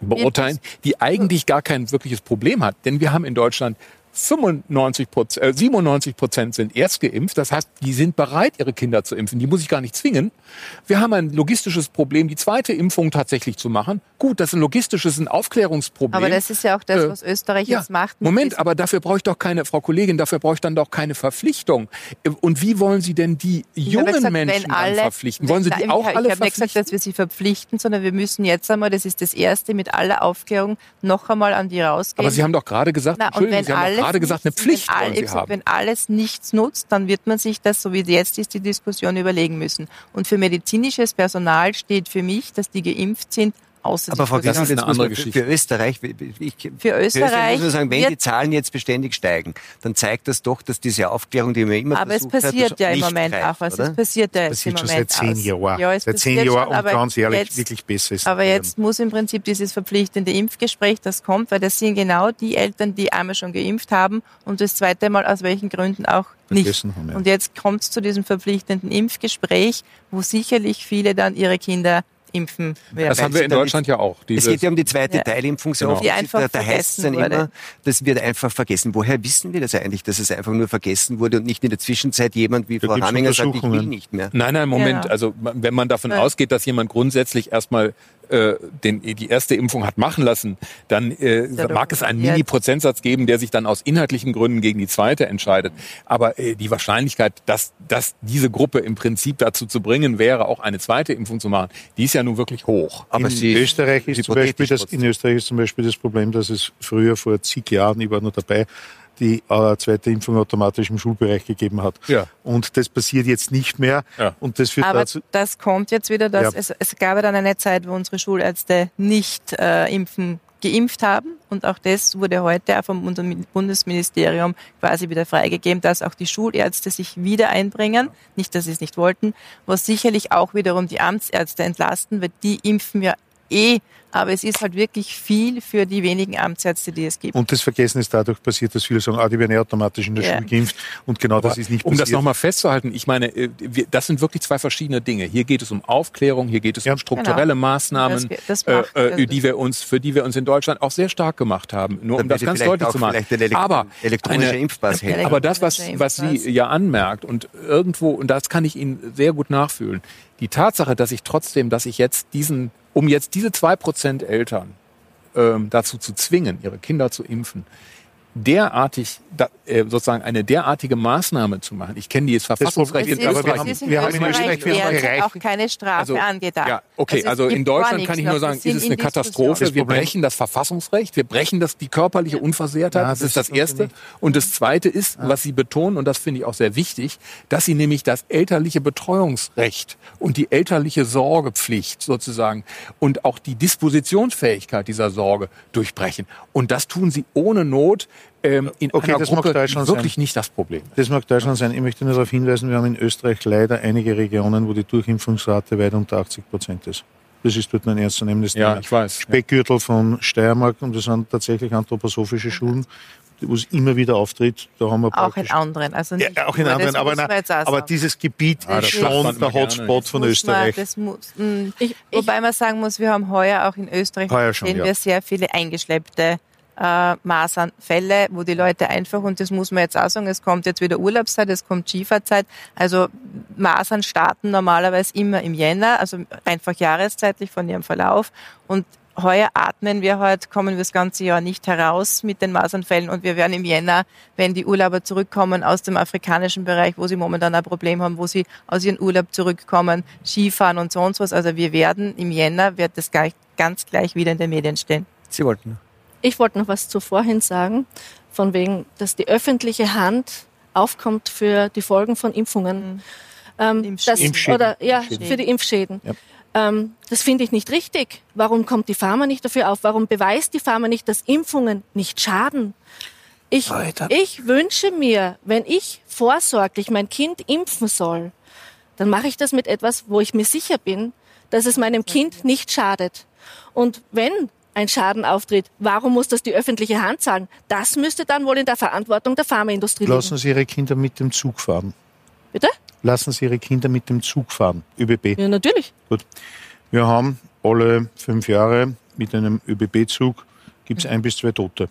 beurteilen, die eigentlich gar kein wirkliches Problem hat. Denn wir haben in Deutschland 95 Prozent, äh, 97 Prozent sind erst geimpft. Das heißt, die sind bereit, ihre Kinder zu impfen. Die muss ich gar nicht zwingen. Wir haben ein logistisches Problem, die zweite Impfung tatsächlich zu machen. Gut, das ist ein logistisches, ein Aufklärungsproblem. Aber das ist ja auch das, Äh, was Österreich ja, jetzt macht. mit Moment, aber dafür brauche ich doch keine, Frau Kollegin, dafür brauche ich dann doch keine Verpflichtung. Und wie wollen Sie denn die Ich jungen gesagt, Menschen alle, verpflichten? Wollen Sie die auch ich, alle Ich habe nicht verpflichten? gesagt, dass wir sie verpflichten, sondern wir müssen jetzt einmal, das ist das Erste, mit aller Aufklärung noch einmal an die rausgehen. aber Sie haben doch gerade gesagt, Na, Entschuldigung, wenn Sie haben gerade gesagt, eine Pflicht wenn, all, Sie ich haben. wenn alles nichts nutzt, dann wird man sich das, so wie jetzt ist, die Diskussion überlegen müssen. Und für medizinisches Personal steht für mich, dass die geimpft sind, außer Aber Frau Das ist eine andere Geschichte. für Österreich, ich, Für Österreich muss man sagen, wenn die Zahlen jetzt beständig steigen, dann zeigt das doch, dass diese Aufklärung, die man immer Aber es versucht passiert hat, ja im Moment greift, auch was. oder? Es passiert ja jetzt passiert im schon Moment seit zehn. Jahren. Ja, es seit zehn Jahren schon, und aber ganz ehrlich, jetzt, wirklich besser ist. Aber jetzt muss im Prinzip dieses verpflichtende Impfgespräch, das kommt, weil das sind genau die Eltern, die einmal schon geimpft haben und das zweite Mal aus welchen Gründen auch nicht. Vergessen haben, ja. Und jetzt kommt es zu diesem verpflichtenden Impfgespräch, wo sicherlich viele dann ihre Kinder impfen werden. Das haben wir in Deutschland ja auch. Es geht ja um die zweite Ja. Teilimpfung so Genau. oft. Da, da heißt es dann immer, das wird einfach vergessen. Woher wissen wir das eigentlich, dass es einfach nur vergessen wurde und nicht in der Zwischenzeit jemand wie Da Frau Haminger sagt, ich will nicht mehr? Nein, nein, Moment. Genau. Also wenn man davon Ja. ausgeht, dass jemand grundsätzlich erstmal äh, den, die erste Impfung hat machen lassen, dann äh, mag es einen Mini-Prozentsatz geben, der sich dann aus inhaltlichen Gründen gegen die zweite entscheidet. Aber äh, die Wahrscheinlichkeit, dass, dass diese Gruppe im Prinzip dazu zu bringen wäre, auch eine zweite Impfung zu machen, die ist ja nun wirklich hoch. Aber in, Österreich ist zum Beispiel das, in Österreich ist zum Beispiel das Problem, dass es früher vor zig Jahren, ich war noch dabei, die äh, zweite Impfung automatisch im Schulbereich gegeben hat. Ja. Und das passiert jetzt nicht mehr. Ja. Und das führt Aber dazu, das kommt jetzt wieder, dass ja. es, es gab dann eine Zeit, wo unsere Schulärzte nicht äh, impfen geimpft haben. Und auch das wurde heute vom Bundesministerium quasi wieder freigegeben, dass auch die Schulärzte sich wieder einbringen. Nicht, dass sie es nicht wollten, was sicherlich auch wiederum die Amtsärzte entlasten, weil die impfen ja eh aber es ist halt wirklich viel für die wenigen Amtsärzte, die es gibt. Und das Vergessen ist dadurch passiert, dass viele sagen, ah, die werden ja automatisch in der ja. Schule geimpft. Und genau Aber das ist nicht um passiert. Um das nochmal festzuhalten, ich meine, äh, das sind wirklich zwei verschiedene Dinge. Hier geht es um Aufklärung, hier geht es ja. um strukturelle genau. Maßnahmen, das, das macht, äh, äh die wir uns, für die wir uns in Deutschland auch sehr stark gemacht haben. Nur um das ganz deutlich zu machen. Aber, eine, aber das, was, was sie ja anmerkt und irgendwo, und das kann ich Ihnen sehr gut nachfühlen, die Tatsache, dass ich trotzdem, dass ich jetzt diesen um jetzt diese zwei Prozent Eltern ähm, dazu zu zwingen, ihre Kinder zu impfen, derartig, da, äh, sozusagen eine derartige Maßnahme zu machen. Ich kenne die jetzt Verfassungsrecht in Österreich. Wir haben, wir haben in Österreich wir auch keine Strafe also, angedacht. Ja, okay, also, also in Deutschland kann ich nur sagen, ist es eine Katastrophe. Wir brechen das Verfassungsrecht, wir brechen das, die körperliche Unversehrtheit. Ja, das, das, ist das Erste. Und das Zweite ist, was Sie betonen, und das finde ich auch sehr wichtig, dass Sie nämlich das elterliche Betreuungsrecht und die elterliche Sorgepflicht sozusagen und auch die Dispositionsfähigkeit dieser Sorge durchbrechen. Und das tun Sie ohne Not ähm, in okay, einer das Gruppe mag Deutschland wirklich sein. nicht das Problem. Das mag Deutschland sein. Ich möchte nur darauf hinweisen, wir haben in Österreich leider einige Regionen, wo die Durchimpfungsrate weit unter 80 Prozent ist. Das ist dort ein ernstzunehmendes ja, Thema. Ich weiß. Speckgürtel von Steiermark und das sind tatsächlich anthroposophische Schulen, wo es immer wieder auftritt. Da haben wir auch in anderen, also nicht ja, auch in anderen, aber, na, aber dieses Gebiet ah, ist schon der Hotspot von Österreich. Man, muss, mh, hm, ich, wobei man sagen muss, wir haben heuer auch in Österreich schon, sehen ja. wir sehr viele eingeschleppte äh, Masernfälle, wo die Leute einfach, und das muss man jetzt auch sagen, es kommt jetzt wieder Urlaubszeit, es kommt Skifahrzeit, also Masern starten normalerweise immer im Jänner, also einfach jahreszeitlich von ihrem Verlauf und heuer atmen wir heute, kommen wir das ganze Jahr nicht heraus mit den Masernfällen und wir werden im Jänner, wenn die Urlauber zurückkommen aus dem afrikanischen Bereich, wo sie momentan ein Problem haben, wo sie aus ihrem Urlaub zurückkommen, Skifahren und sonst was. Also wir werden im Jänner, wird das gleich, ganz gleich wieder in den Medien stehen. Sie wollten. Ich wollte noch was zuvorhin sagen, von wegen, dass die öffentliche Hand aufkommt für die Folgen von Impfungen. Mhm. Ähm, das, Impfschäden. Oder ja, Impfschäden. für die Impfschäden. Ja. Ähm, das finde ich nicht richtig. Warum kommt die Pharma nicht dafür auf? Warum beweist die Pharma nicht, dass Impfungen nicht schaden? Ich, ich wünsche mir, wenn ich vorsorglich mein Kind impfen soll, dann mache ich das mit etwas, wo ich mir sicher bin, dass es meinem Kind nicht schadet. Und wenn ein Schaden auftritt, warum muss das die öffentliche Hand zahlen? Das müsste dann wohl in der Verantwortung der Pharmaindustrie liegen. Lassen Sie Ihre Kinder mit dem Zug fahren. Bitte? Lassen Sie Ihre Kinder mit dem Zug fahren, ÖBB. Ja, natürlich. Gut. Wir haben alle fünf Jahre mit einem ÖBB-Zug gibt es ein bis zwei Tote.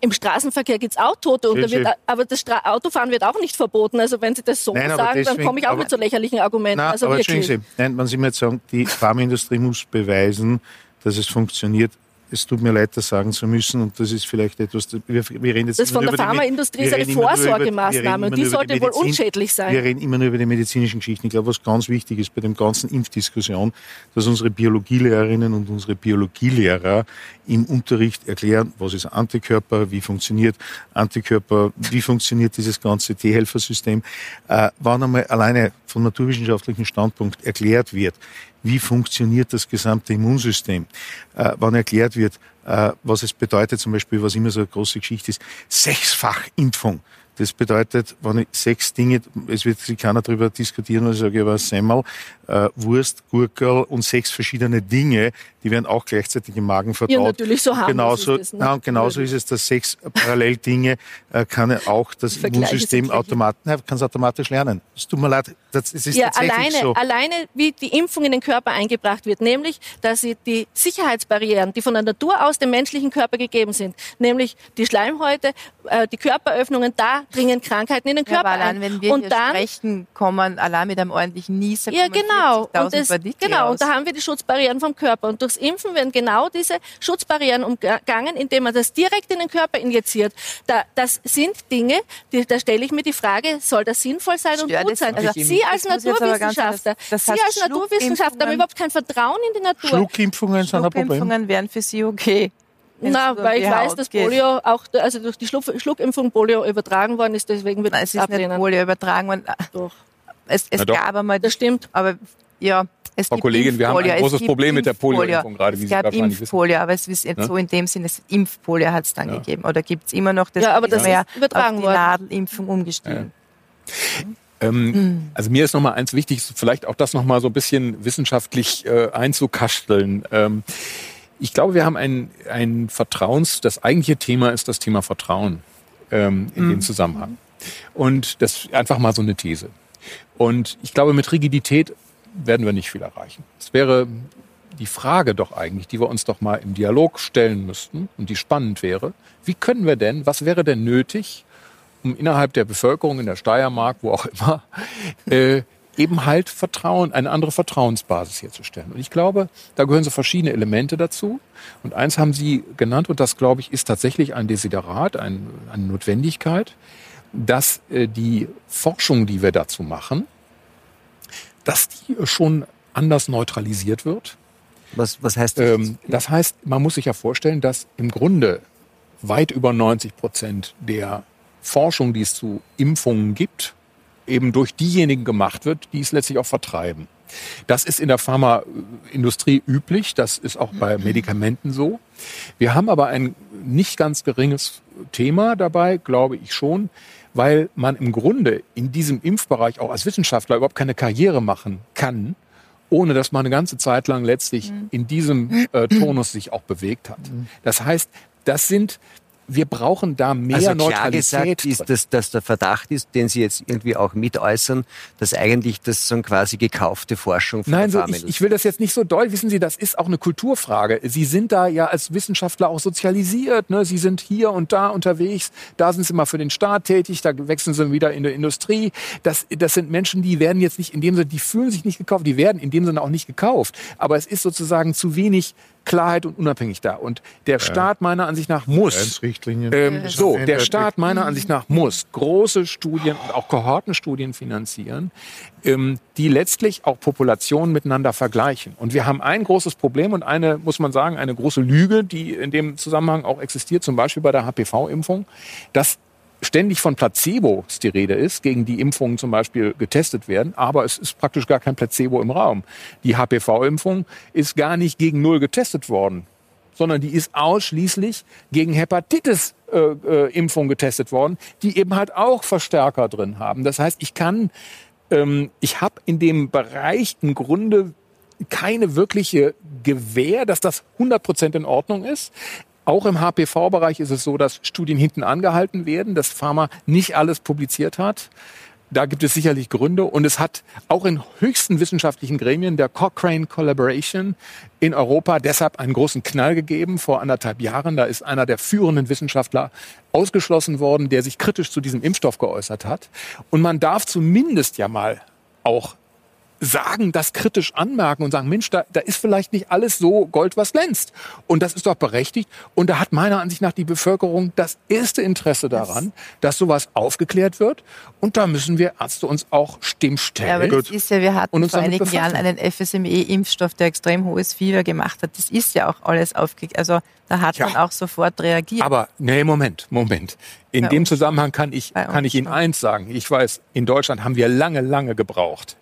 Im Straßenverkehr gibt es auch Tote, wird, aber das Stra Autofahren wird auch nicht verboten. Also wenn Sie das so Nein, sagen, deswegen, dann komme ich auch aber, mit so lächerlichen Argumenten. Nein, also aber wirklich. Sie, nein, wenn Sie mir jetzt sagen, die Pharmaindustrie muss beweisen, dass es funktioniert, es tut mir leid, das sagen zu müssen und das ist vielleicht etwas, wir, wir reden jetzt Das von der Pharmaindustrie ist eine Vorsorgemaßnahme und die sollte die wohl unschädlich sein. Wir reden immer nur über die medizinischen Geschichten. Ich glaube, was ganz wichtig ist bei dem ganzen Impfdiskussion, dass unsere Biologielehrerinnen und unsere Biologielehrer im Unterricht erklären, was ist Antikörper, wie funktioniert Antikörper, wie funktioniert dieses ganze T-Helfersystem. Äh, wann einmal alleine vom naturwissenschaftlichen Standpunkt erklärt wird, wie funktioniert das gesamte Immunsystem, äh, wann erklärt wird, äh, was es bedeutet, zum Beispiel, was immer so eine große Geschichte ist, Sechsfachimpfung. Das bedeutet, wenn ich sechs Dinge, es wird sich keiner darüber diskutieren, was ich sage, aber Semmel, äh, Wurst, Gurkel und sechs verschiedene Dinge, die werden auch gleichzeitig im Magen verdaut. Ja, natürlich, so haben genauso, ist das, ne? ja, und genauso ist es, dass sechs Paralleldinge äh, kann auch das Immunsystem automatisch, kann es automatisch lernen. Es tut mir leid, das, es ist ja, tatsächlich alleine, so. Alleine, wie die Impfung in den Körper eingebracht wird, nämlich, dass sie die Sicherheitsbarrieren, die von der Natur aus dem menschlichen Körper gegeben sind, nämlich die Schleimhäute, äh, die Körperöffnungen, da dringen Krankheiten in den Ja, Körper aber allein ein. wenn wir und dann sprechen, kommen allein mit einem ordentlichen Nieser ja, genau. 40.000 Und, das, genau. raus. und da haben wir die Schutzbarrieren vom Körper. Und durchs Impfen werden genau diese Schutzbarrieren umgangen, indem man das direkt in den Körper injiziert. Da, das sind Dinge, die, da stelle ich mir die Frage, soll das sinnvoll sein und Ja, gut sein? also Sie als ganz Naturwissenschaftler, das Sie heißt, als Naturwissenschaftler haben überhaupt kein Vertrauen in die Natur. Schluckimpfungen sind ein Problem. Schluckimpfungen wären für Sie okay. Na, weil ich weiß, dass geht. Polio auch, also durch die Schluck, Schluckimpfung Polio übertragen worden ist, deswegen wird Nein, es ist nicht ablehnen. Polio übertragen worden. Doch. Es, es gab einmal, Das stimmt. aber ja, es Frau gibt Kollegin, wir haben ein großes gibt Problem mit der. Polioimpfung gerade, wie es Sie gab. Impfpolio, aber es ist jetzt Ja? so in dem Sinne, Impfpolio hat es dann Ja. gegeben. Oder gibt es immer noch das, Ja, aber das ist mehr ist übertragen auf die worden. Nadelimpfung umgestiegen. Ähm, Also mir ist nochmal eins wichtig, vielleicht auch das nochmal so ein bisschen wissenschaftlich äh, einzukasteln. Ähm, ich glaube, wir haben ein, ein Vertrauens, das eigentliche Thema ist das Thema Vertrauen ähm, in dem Zusammenhang. Und das ist einfach mal so eine These. Und ich glaube, mit Rigidität werden wir nicht viel erreichen. Es wäre die Frage doch eigentlich, die wir uns doch mal im Dialog stellen müssten und die spannend wäre, wie können wir denn, was wäre denn nötig, um innerhalb der Bevölkerung in der Steiermark, wo auch immer, äh, eben halt Vertrauen, eine andere Vertrauensbasis herzustellen. Und ich glaube, da gehören so verschiedene Elemente dazu. Und eins haben Sie genannt, und das, glaube ich, ist tatsächlich ein Desiderat, ein, eine Notwendigkeit, dass äh, die Forschung, die wir dazu machen, dass die schon anders neutralisiert wird. Was, was heißt das? Ähm, das heißt, man muss sich ja vorstellen, dass im Grunde weit über 90 Prozent der Forschung, die es zu Impfungen gibt, eben durch diejenigen gemacht wird, die es letztlich auch vertreiben. Das ist in der Pharmaindustrie üblich, das ist auch bei Medikamenten so. Wir haben aber ein nicht ganz geringes Thema dabei, glaube ich schon, weil man im Grunde in diesem Impfbereich auch als Wissenschaftler überhaupt keine Karriere machen kann, ohne dass man eine ganze Zeit lang letztlich in diesem äh, Tonus sich auch bewegt hat. Das heißt, das sind, wir brauchen da mehr also klar Neutralität. gesagt ist, dass, dass der Verdacht ist, den Sie jetzt irgendwie auch mit äußern, dass eigentlich das so eine quasi gekaufte Forschung von Nein, so, ich, ich will das jetzt nicht so doll. Wissen Sie, das ist auch eine Kulturfrage. Sie sind da ja als Wissenschaftler auch sozialisiert. Ne? Sie sind hier und da unterwegs. Da sind Sie mal für den Staat tätig. Da wechseln Sie wieder in der Industrie. Das, das sind Menschen, die werden jetzt nicht in dem Sinne, die fühlen sich nicht gekauft. Die werden in dem Sinne auch nicht gekauft. Aber es ist sozusagen zu wenig Klarheit und unabhängig da. Und der Staat meiner Ansicht nach muss ähm, so, der. Staat meiner Ansicht nach muss große Studien und auch Kohortenstudien finanzieren, ähm, die letztlich auch Populationen miteinander vergleichen. Und wir haben ein großes Problem und eine, muss man sagen, eine große Lüge, die in dem Zusammenhang auch existiert, zum Beispiel bei der HPV-Impfung, dass ständig von Placebos die Rede ist, gegen die Impfungen zum Beispiel getestet werden, aber es ist praktisch gar kein Placebo im Raum. Die HPV-Impfung ist gar nicht gegen Null getestet worden sondern die ist ausschließlich gegen Hepatitis-Impfung getestet worden, die eben halt auch Verstärker drin haben. Das heißt, ich kann, ähm, ich habe in dem Bereich im Grunde keine wirkliche Gewähr, dass das 100% in Ordnung ist. Auch im HPV-Bereich ist es so, dass Studien hinten angehalten werden, dass Pharma nicht alles publiziert hat. Da gibt es sicherlich Gründe und es hat auch in höchsten wissenschaftlichen Gremien der Cochrane Collaboration in Europa deshalb einen großen Knall gegeben vor anderthalb Jahren. Da ist einer der führenden Wissenschaftler ausgeschlossen worden, der sich kritisch zu diesem Impfstoff geäußert hat. Und man darf zumindest ja mal auch sagen, das kritisch anmerken und sagen, Mensch, da, da ist vielleicht nicht alles so Gold, was glänzt. Und das ist doch berechtigt. Und da hat meiner Ansicht nach die Bevölkerung das erste Interesse daran, dass sowas aufgeklärt wird. Und da müssen wir Ärzte uns auch stimm Ja, aber das ist ja, wir hatten vor einigen Jahren befassen. einen FSME-Impfstoff, der extrem hohes Fieber gemacht hat. Das ist ja auch alles aufgeklärt. Also da hat Ja. man auch sofort reagiert. Aber nee, Moment, Moment. In Bei dem uns Zusammenhang kann ich, kann ich Ihnen eins sagen. Ich weiß, in Deutschland haben wir lange, lange gebraucht,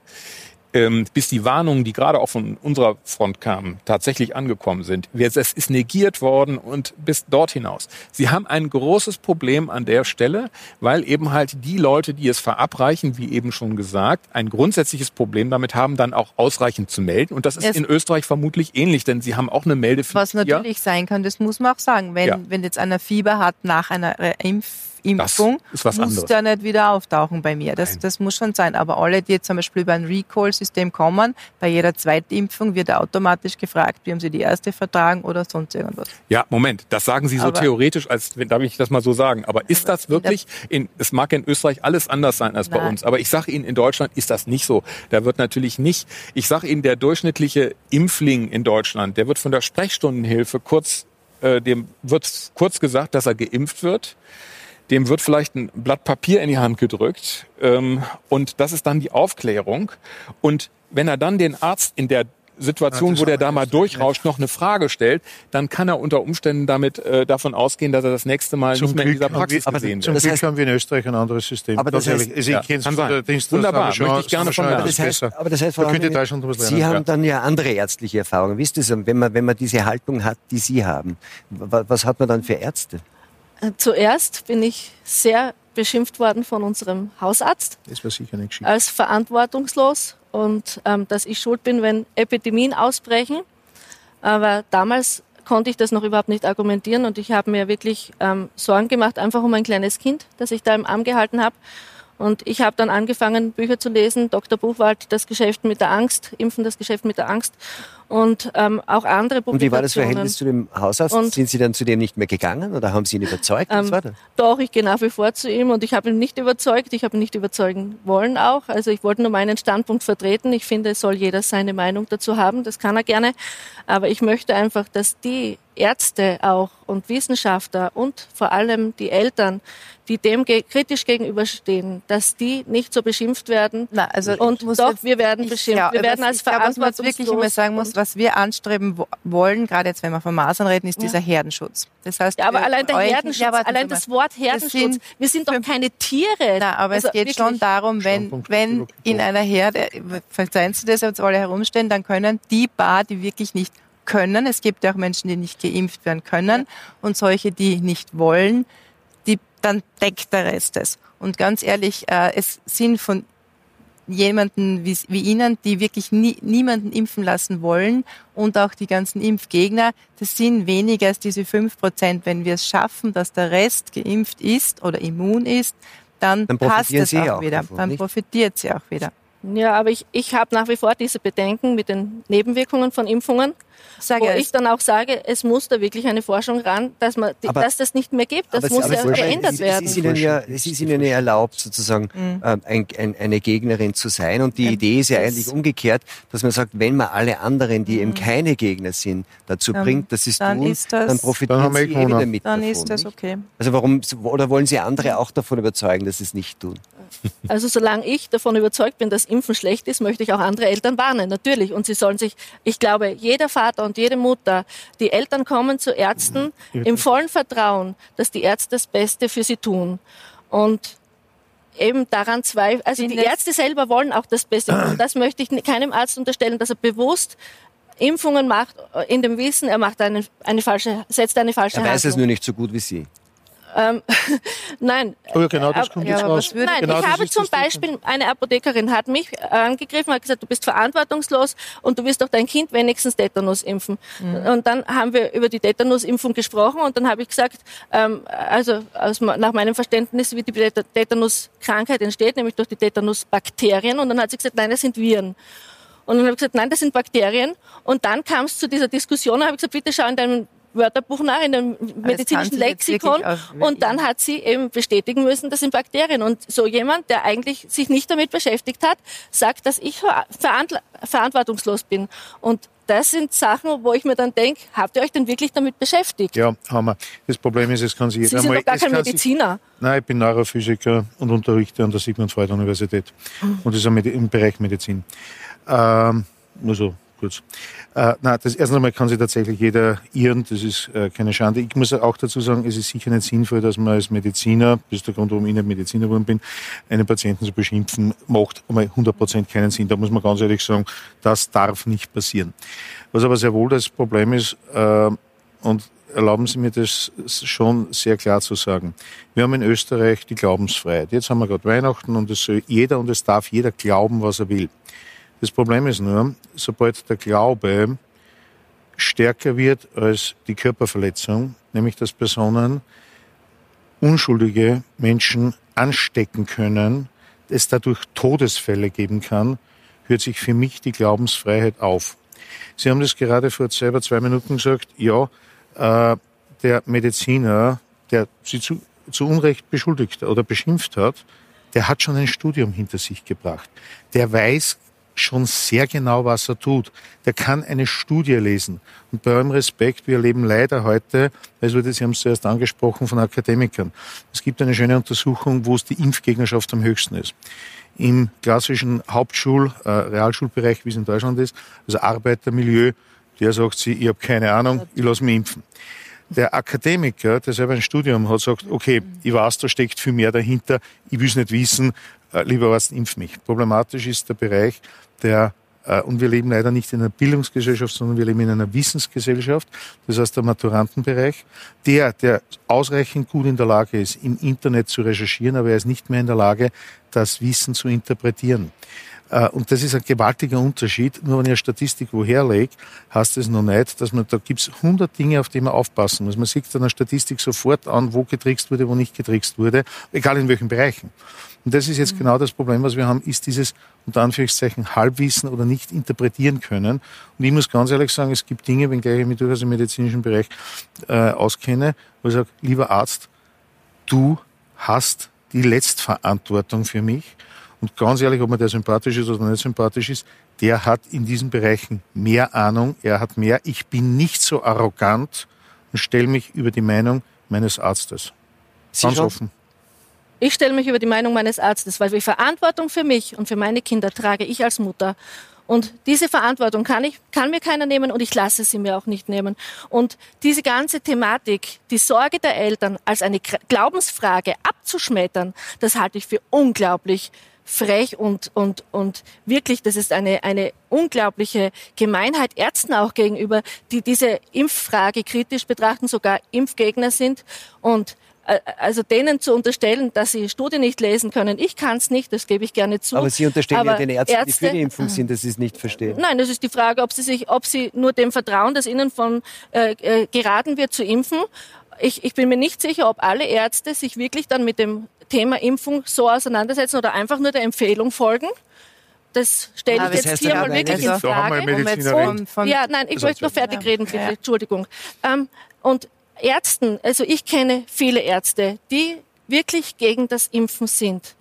ähm, bis die Warnungen, die gerade auch von unserer Front kamen, tatsächlich angekommen sind. Es ist negiert worden und bis dort hinaus. Sie haben ein großes Problem an der Stelle, weil eben halt die Leute, die es verabreichen, wie eben schon gesagt, ein grundsätzliches Problem damit haben, dann auch ausreichend zu melden. Und das ist Es- in Österreich vermutlich ähnlich, denn sie haben auch eine Meldepflicht. Was natürlich sein kann, das muss man auch sagen. Wenn, Ja. wenn jetzt einer Fieber hat nach einer äh, Impf Impfung muss anderes. der nicht wieder auftauchen bei mir. Das, das muss schon sein. Aber alle, die jetzt zum Beispiel über ein Recall-System kommen, bei jeder zweiten Impfung wird automatisch gefragt, wie haben sie die erste vertragen oder sonst irgendwas. Ja, Moment, das sagen Sie so aber, theoretisch, als darf ich das mal so sagen. Aber ist das wirklich, in, es mag in Österreich alles anders sein als nein. bei uns, aber ich sage Ihnen, in Deutschland ist das nicht so. Da wird natürlich nicht, ich sage Ihnen, der durchschnittliche Impfling in Deutschland, der wird von der Sprechstundenhilfe kurz, äh, dem wird kurz gesagt, dass er geimpft wird dem wird vielleicht ein Blatt Papier in die Hand gedrückt ähm, und das ist dann die Aufklärung. Und wenn er dann den Arzt in der Situation, wo der da mal durchrauscht, noch eine Frage stellt, dann kann er unter Umständen damit äh, davon ausgehen, dass er das nächste Mal zum nicht mehr in dieser Praxis wir, gesehen wird. Zum Glück haben wir in Österreich ein anderes System. Aber das heißt, also ja, ich kann sein. Dienst, Wunderbar, schon, möchte ich gerne von aber das heißt, aber das heißt, Frau da was lernen. Sie haben dann ja andere ärztliche Erfahrungen. Wisst ihr, wenn man, wenn man diese Haltung hat, die Sie haben, was hat man dann für Ärzte? Äh, zuerst bin ich sehr beschimpft worden von unserem Hausarzt. Das war sicher nicht geschickt. Als verantwortungslos und ähm, dass ich schuld bin, wenn Epidemien ausbrechen. Aber damals konnte ich das noch überhaupt nicht argumentieren und ich habe mir wirklich ähm, Sorgen gemacht, einfach um ein kleines Kind, das ich da im Arm gehalten habe. Und ich habe dann angefangen, Bücher zu lesen, Dr. Buchwald, das Geschäft mit der Angst, Impfen, das Geschäft mit der Angst und ähm, auch andere Publikationen. Und wie war das Verhältnis zu dem Hausarzt? Und Sind Sie dann zu dem nicht mehr gegangen oder haben Sie ihn überzeugt? Was ähm, war das? Doch, ich gehe nach wie vor zu ihm und ich habe ihn nicht überzeugt. Ich habe ihn nicht überzeugen wollen auch. Also ich wollte nur meinen Standpunkt vertreten. Ich finde, es soll jeder seine Meinung dazu haben. Das kann er gerne. Aber ich möchte einfach, dass die Ärzte auch und Wissenschaftler und vor allem die Eltern, die dem ge kritisch gegenüberstehen, dass die nicht so beschimpft werden. Na, also und doch, wir werden beschimpft. Ja, wir werden als verantwortungslos. Was wirklich immer sagen muss, was wir anstreben wollen, gerade jetzt, wenn wir von Masern reden, ist ja. dieser Herdenschutz. Das heißt, ja, aber allein der Herdenschutz, ja, allein das Wort Herdenschutz, sind, wir sind doch keine Tiere. Na, aber also es geht schon darum, wenn, wenn in einer Herde, verzeihen Sie das, jetzt alle herumstehen, dann können die paar, die wirklich nicht können. Es gibt ja auch Menschen, die nicht geimpft werden können und solche, die nicht wollen, dann deckt der Rest es. Und ganz ehrlich, äh, es sind von jemanden wie, wie Ihnen, die wirklich nie, niemanden impfen lassen wollen und auch die ganzen Impfgegner, das sind weniger als diese fünf Prozent. Wenn wir es schaffen, dass der Rest geimpft ist oder immun ist, dann, dann passt es auch, auch wieder. Davon, dann nicht? profitiert sie auch wieder. Ja, aber ich, ich habe nach wie vor diese Bedenken mit den Nebenwirkungen von Impfungen. Sag wo ja, ich dann auch sage, es muss da wirklich eine Forschung ran, dass, man, aber, dass das nicht mehr gibt. Das muss ja geändert es, werden. Es ist, Ihnen ja, es ist Ihnen ja erlaubt, sozusagen mhm. äh, ein, ein, eine Gegnerin zu sein. Und die ja, Idee ist ja eigentlich umgekehrt, dass man sagt, wenn man alle anderen, die mhm. eben keine Gegner sind, dazu dann, bringt, dass sie es tun, das, dann profitieren dann sie eh wieder mit Dann davon, ist das okay. Also warum, oder wollen Sie andere auch davon überzeugen, dass sie es nicht tun? [laughs] Also solange ich davon überzeugt bin, dass Impfen schlecht ist, möchte ich auch andere Eltern warnen, natürlich. Und sie sollen sich, ich glaube, jeder Vater und jede Mutter, die Eltern kommen zu Ärzten im vollen Vertrauen, dass die Ärzte das Beste für sie tun. Und eben daran zweifeln, also die Ärzte selber wollen auch das Beste. Und das möchte ich keinem Arzt unterstellen, dass er bewusst Impfungen macht, äh, in dem Wissen, er macht eine, eine falsche, setzt eine falsche Er weiß Handlung. es nur nicht so gut wie Sie. Ähm, [laughs] nein. Oh ja, genau, das kommt jetzt raus. Nein, genau ich habe zum Beispiel, eine Apothekerin hat mich angegriffen, hat gesagt, du bist verantwortungslos und du wirst doch dein Kind wenigstens Tetanus impfen. Mhm. Und dann haben wir über die Tetanusimpfung gesprochen und dann habe ich gesagt, ähm, also aus, nach meinem Verständnis, wie die Tetanuskrankheit entsteht, nämlich durch die Tetanusbakterien. Und dann hat sie gesagt, nein, das sind Viren. Und dann habe ich gesagt, nein, das sind Bakterien. Und dann kam es zu dieser Diskussion, habe ich gesagt, bitte schau in deinem Wörterbuch nach, in dem medizinischen Lexikon. Und dann hat sie eben bestätigen müssen, das sind Bakterien. Und so jemand, der eigentlich sich nicht damit beschäftigt hat, sagt, dass ich verantwortungslos bin. Und das sind Sachen, wo ich mir dann denke, habt ihr euch denn wirklich damit beschäftigt? Ja, haben wir. Das Problem ist, es kann sich jeder Sie sind doch gar kein Mediziner. Sich, nein, ich bin Neurophysiker und unterrichte an der Sigmund Freud Universität. Mhm. Und das ist im Bereich Medizin. Ähm, nur so kurz. Äh, na, das erste Mal kann sich tatsächlich jeder irren, das ist äh, keine Schande. Ich muss auch dazu sagen, es ist sicher nicht sinnvoll, dass man als Mediziner, das ist der Grund, warum ich nicht Mediziner geworden bin, einen Patienten zu beschimpfen, macht einmal 100% keinen Sinn. Da muss man ganz ehrlich sagen, das darf nicht passieren. Was aber sehr wohl das Problem ist, äh, und erlauben Sie mir das schon sehr klar zu sagen. Wir haben in Österreich die Glaubensfreiheit. Jetzt haben wir gerade Weihnachten und es soll jeder und es darf jeder glauben, was er will. Das Problem ist nur, sobald der Glaube stärker wird als die Körperverletzung, nämlich dass Personen unschuldige Menschen anstecken können, es dadurch Todesfälle geben kann, hört sich für mich die Glaubensfreiheit auf. Sie haben das gerade vor selber zwei Minuten gesagt, ja, äh, der Mediziner, der Sie zu, zu Unrecht beschuldigt oder beschimpft hat, der hat schon ein Studium hinter sich gebracht. Der weiß schon sehr genau, was er tut. Der kann eine Studie lesen. Und bei allem Respekt, wir erleben leider heute, also Sie haben es zuerst angesprochen, von Akademikern. Es gibt eine schöne Untersuchung, wo es die Impfgegnerschaft am höchsten ist. Im klassischen Hauptschul-, äh, Realschulbereich, wie es in Deutschland ist, also Arbeitermilieu, der sagt sie, ich habe keine Ahnung, ich lasse mich impfen. Der Akademiker, der selber ein Studium hat, sagt, okay, ich weiß, da steckt viel mehr dahinter, ich will es nicht wissen, äh, lieber Arzt, impf mich. Problematisch ist der Bereich der äh, und wir leben leider nicht in einer Bildungsgesellschaft, sondern wir leben in einer Wissensgesellschaft. Das heißt, der Maturantenbereich, der, der ausreichend gut in der Lage ist, im Internet zu recherchieren, aber er ist nicht mehr in der Lage, das Wissen zu interpretieren. Äh, und das ist ein gewaltiger Unterschied. Nur wenn ich eine Statistik woher lege, heißt es noch nicht, dass man, da gibt es 100 Dinge, auf die man aufpassen muss. Man sieht dann eine Statistik sofort an, wo getrickst wurde, wo nicht getrickst wurde, egal in welchen Bereichen. Und das ist jetzt mhm. genau das Problem, was wir haben, ist dieses unter Anführungszeichen Halbwissen oder nicht interpretieren können. Und ich muss ganz ehrlich sagen, es gibt Dinge, wenngleich ich mich durchaus im medizinischen Bereich äh, auskenne, wo ich sage, lieber Arzt, du hast die Letztverantwortung für mich. Und ganz ehrlich, ob man der sympathisch ist oder nicht sympathisch ist, der hat in diesen Bereichen mehr Ahnung, er hat mehr. Ich bin nicht so arrogant und stelle mich über die Meinung meines Arztes. Sie ganz offen. Ich stelle mich über die Meinung meines Arztes, weil die Verantwortung für mich und für meine Kinder trage ich als Mutter. Und diese Verantwortung kann, ich, kann mir keiner nehmen und ich lasse sie mir auch nicht nehmen. Und diese ganze Thematik, die Sorge der Eltern als eine Glaubensfrage abzuschmettern, das halte ich für unglaublich frech und, und, und wirklich, das ist eine, eine unglaubliche Gemeinheit Ärzten auch gegenüber, die diese Impffrage kritisch betrachten, sogar Impfgegner sind und also denen zu unterstellen, dass sie Studien nicht lesen können, ich kann es nicht, das gebe ich gerne zu. Aber Sie unterstellen Aber ja den Ärzten, Ärzte, die für die Impfung sind, dass sie es nicht verstehen. Nein, das ist die Frage, ob sie sich, ob sie nur dem vertrauen, dass ihnen von äh, äh, geraten wird zu impfen. Ich, ich bin mir nicht sicher, ob alle Ärzte sich wirklich dann mit dem Thema Impfung so auseinandersetzen oder einfach nur der Empfehlung folgen. Das stelle ich jetzt hier mal wirklich in Frage. Und, von, ja, nein, ich möchte noch fertig reden, bitte. Ja. Entschuldigung. Ähm, und Ärzten, also ich kenne viele Ärzte, die wirklich gegen das Impfen sind.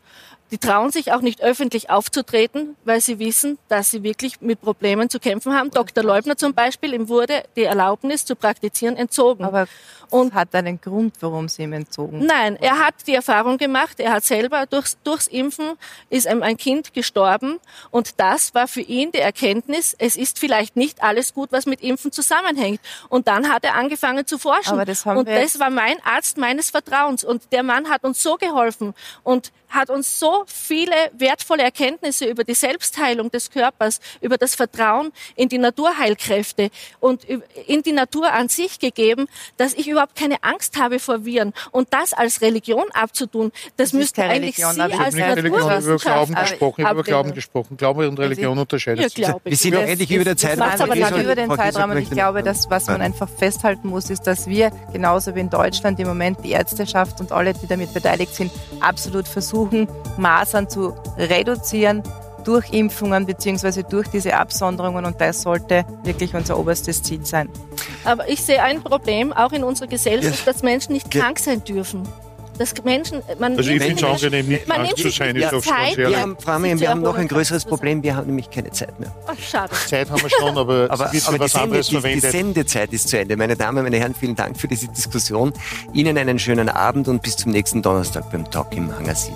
Die trauen sich auch nicht öffentlich aufzutreten, weil sie wissen, dass sie wirklich mit Problemen zu kämpfen haben. Dr. Leubner zum Beispiel, ihm wurde die Erlaubnis zu praktizieren entzogen. Aber und hat einen Grund, warum sie ihm entzogen Nein, er hat die Erfahrung gemacht, er hat selber durchs, durchs Impfen ist ein Kind gestorben und das war für ihn die Erkenntnis, es ist vielleicht nicht alles gut, was mit Impfen zusammenhängt. Und dann hat er angefangen zu forschen. Aber das haben und wir das war mein Arzt meines Vertrauens und der Mann hat uns so geholfen und hat uns so viele wertvolle Erkenntnisse über die Selbstheilung des Körpers, über das Vertrauen in die Naturheilkräfte und in die Natur an sich gegeben, dass ich überhaupt keine Angst habe vor Viren. Und das als Religion abzutun, das, das müsste eigentlich Religion, Sie als Naturwissenschaft Glauben gesprochen, über Glauben gesprochen. Glaube und Religion unterscheidet sich. Wir sind auch endlich über der Zeit. aber nicht über den Zeitraum. ich glaube, dass, was man einfach festhalten muss, ist, dass wir genauso wie in Deutschland im Moment die Ärzteschaft und alle, die damit beteiligt sind, absolut versuchen, Masern zu reduzieren durch Impfungen bzw. durch diese Absonderungen und das sollte wirklich unser oberstes Ziel sein. Aber ich sehe ein Problem auch in unserer Gesellschaft, dass Menschen nicht krank sein dürfen dass Menschen, man also ich finde es angenehm, nicht krank zu sein, ist doch schon sehr wir haben, Frau wir haben noch ein größeres Problem, wir haben nämlich keine Zeit mehr. Ach, schade. Zeit haben wir schon, aber, aber, [laughs] es aber was Sende, anderes die, verwendet. Die Sendezeit ist zu Ende. Meine Damen, meine Herren, vielen Dank für diese Diskussion. Ihnen einen schönen Abend und bis zum nächsten Donnerstag beim Talk im Hangar 7.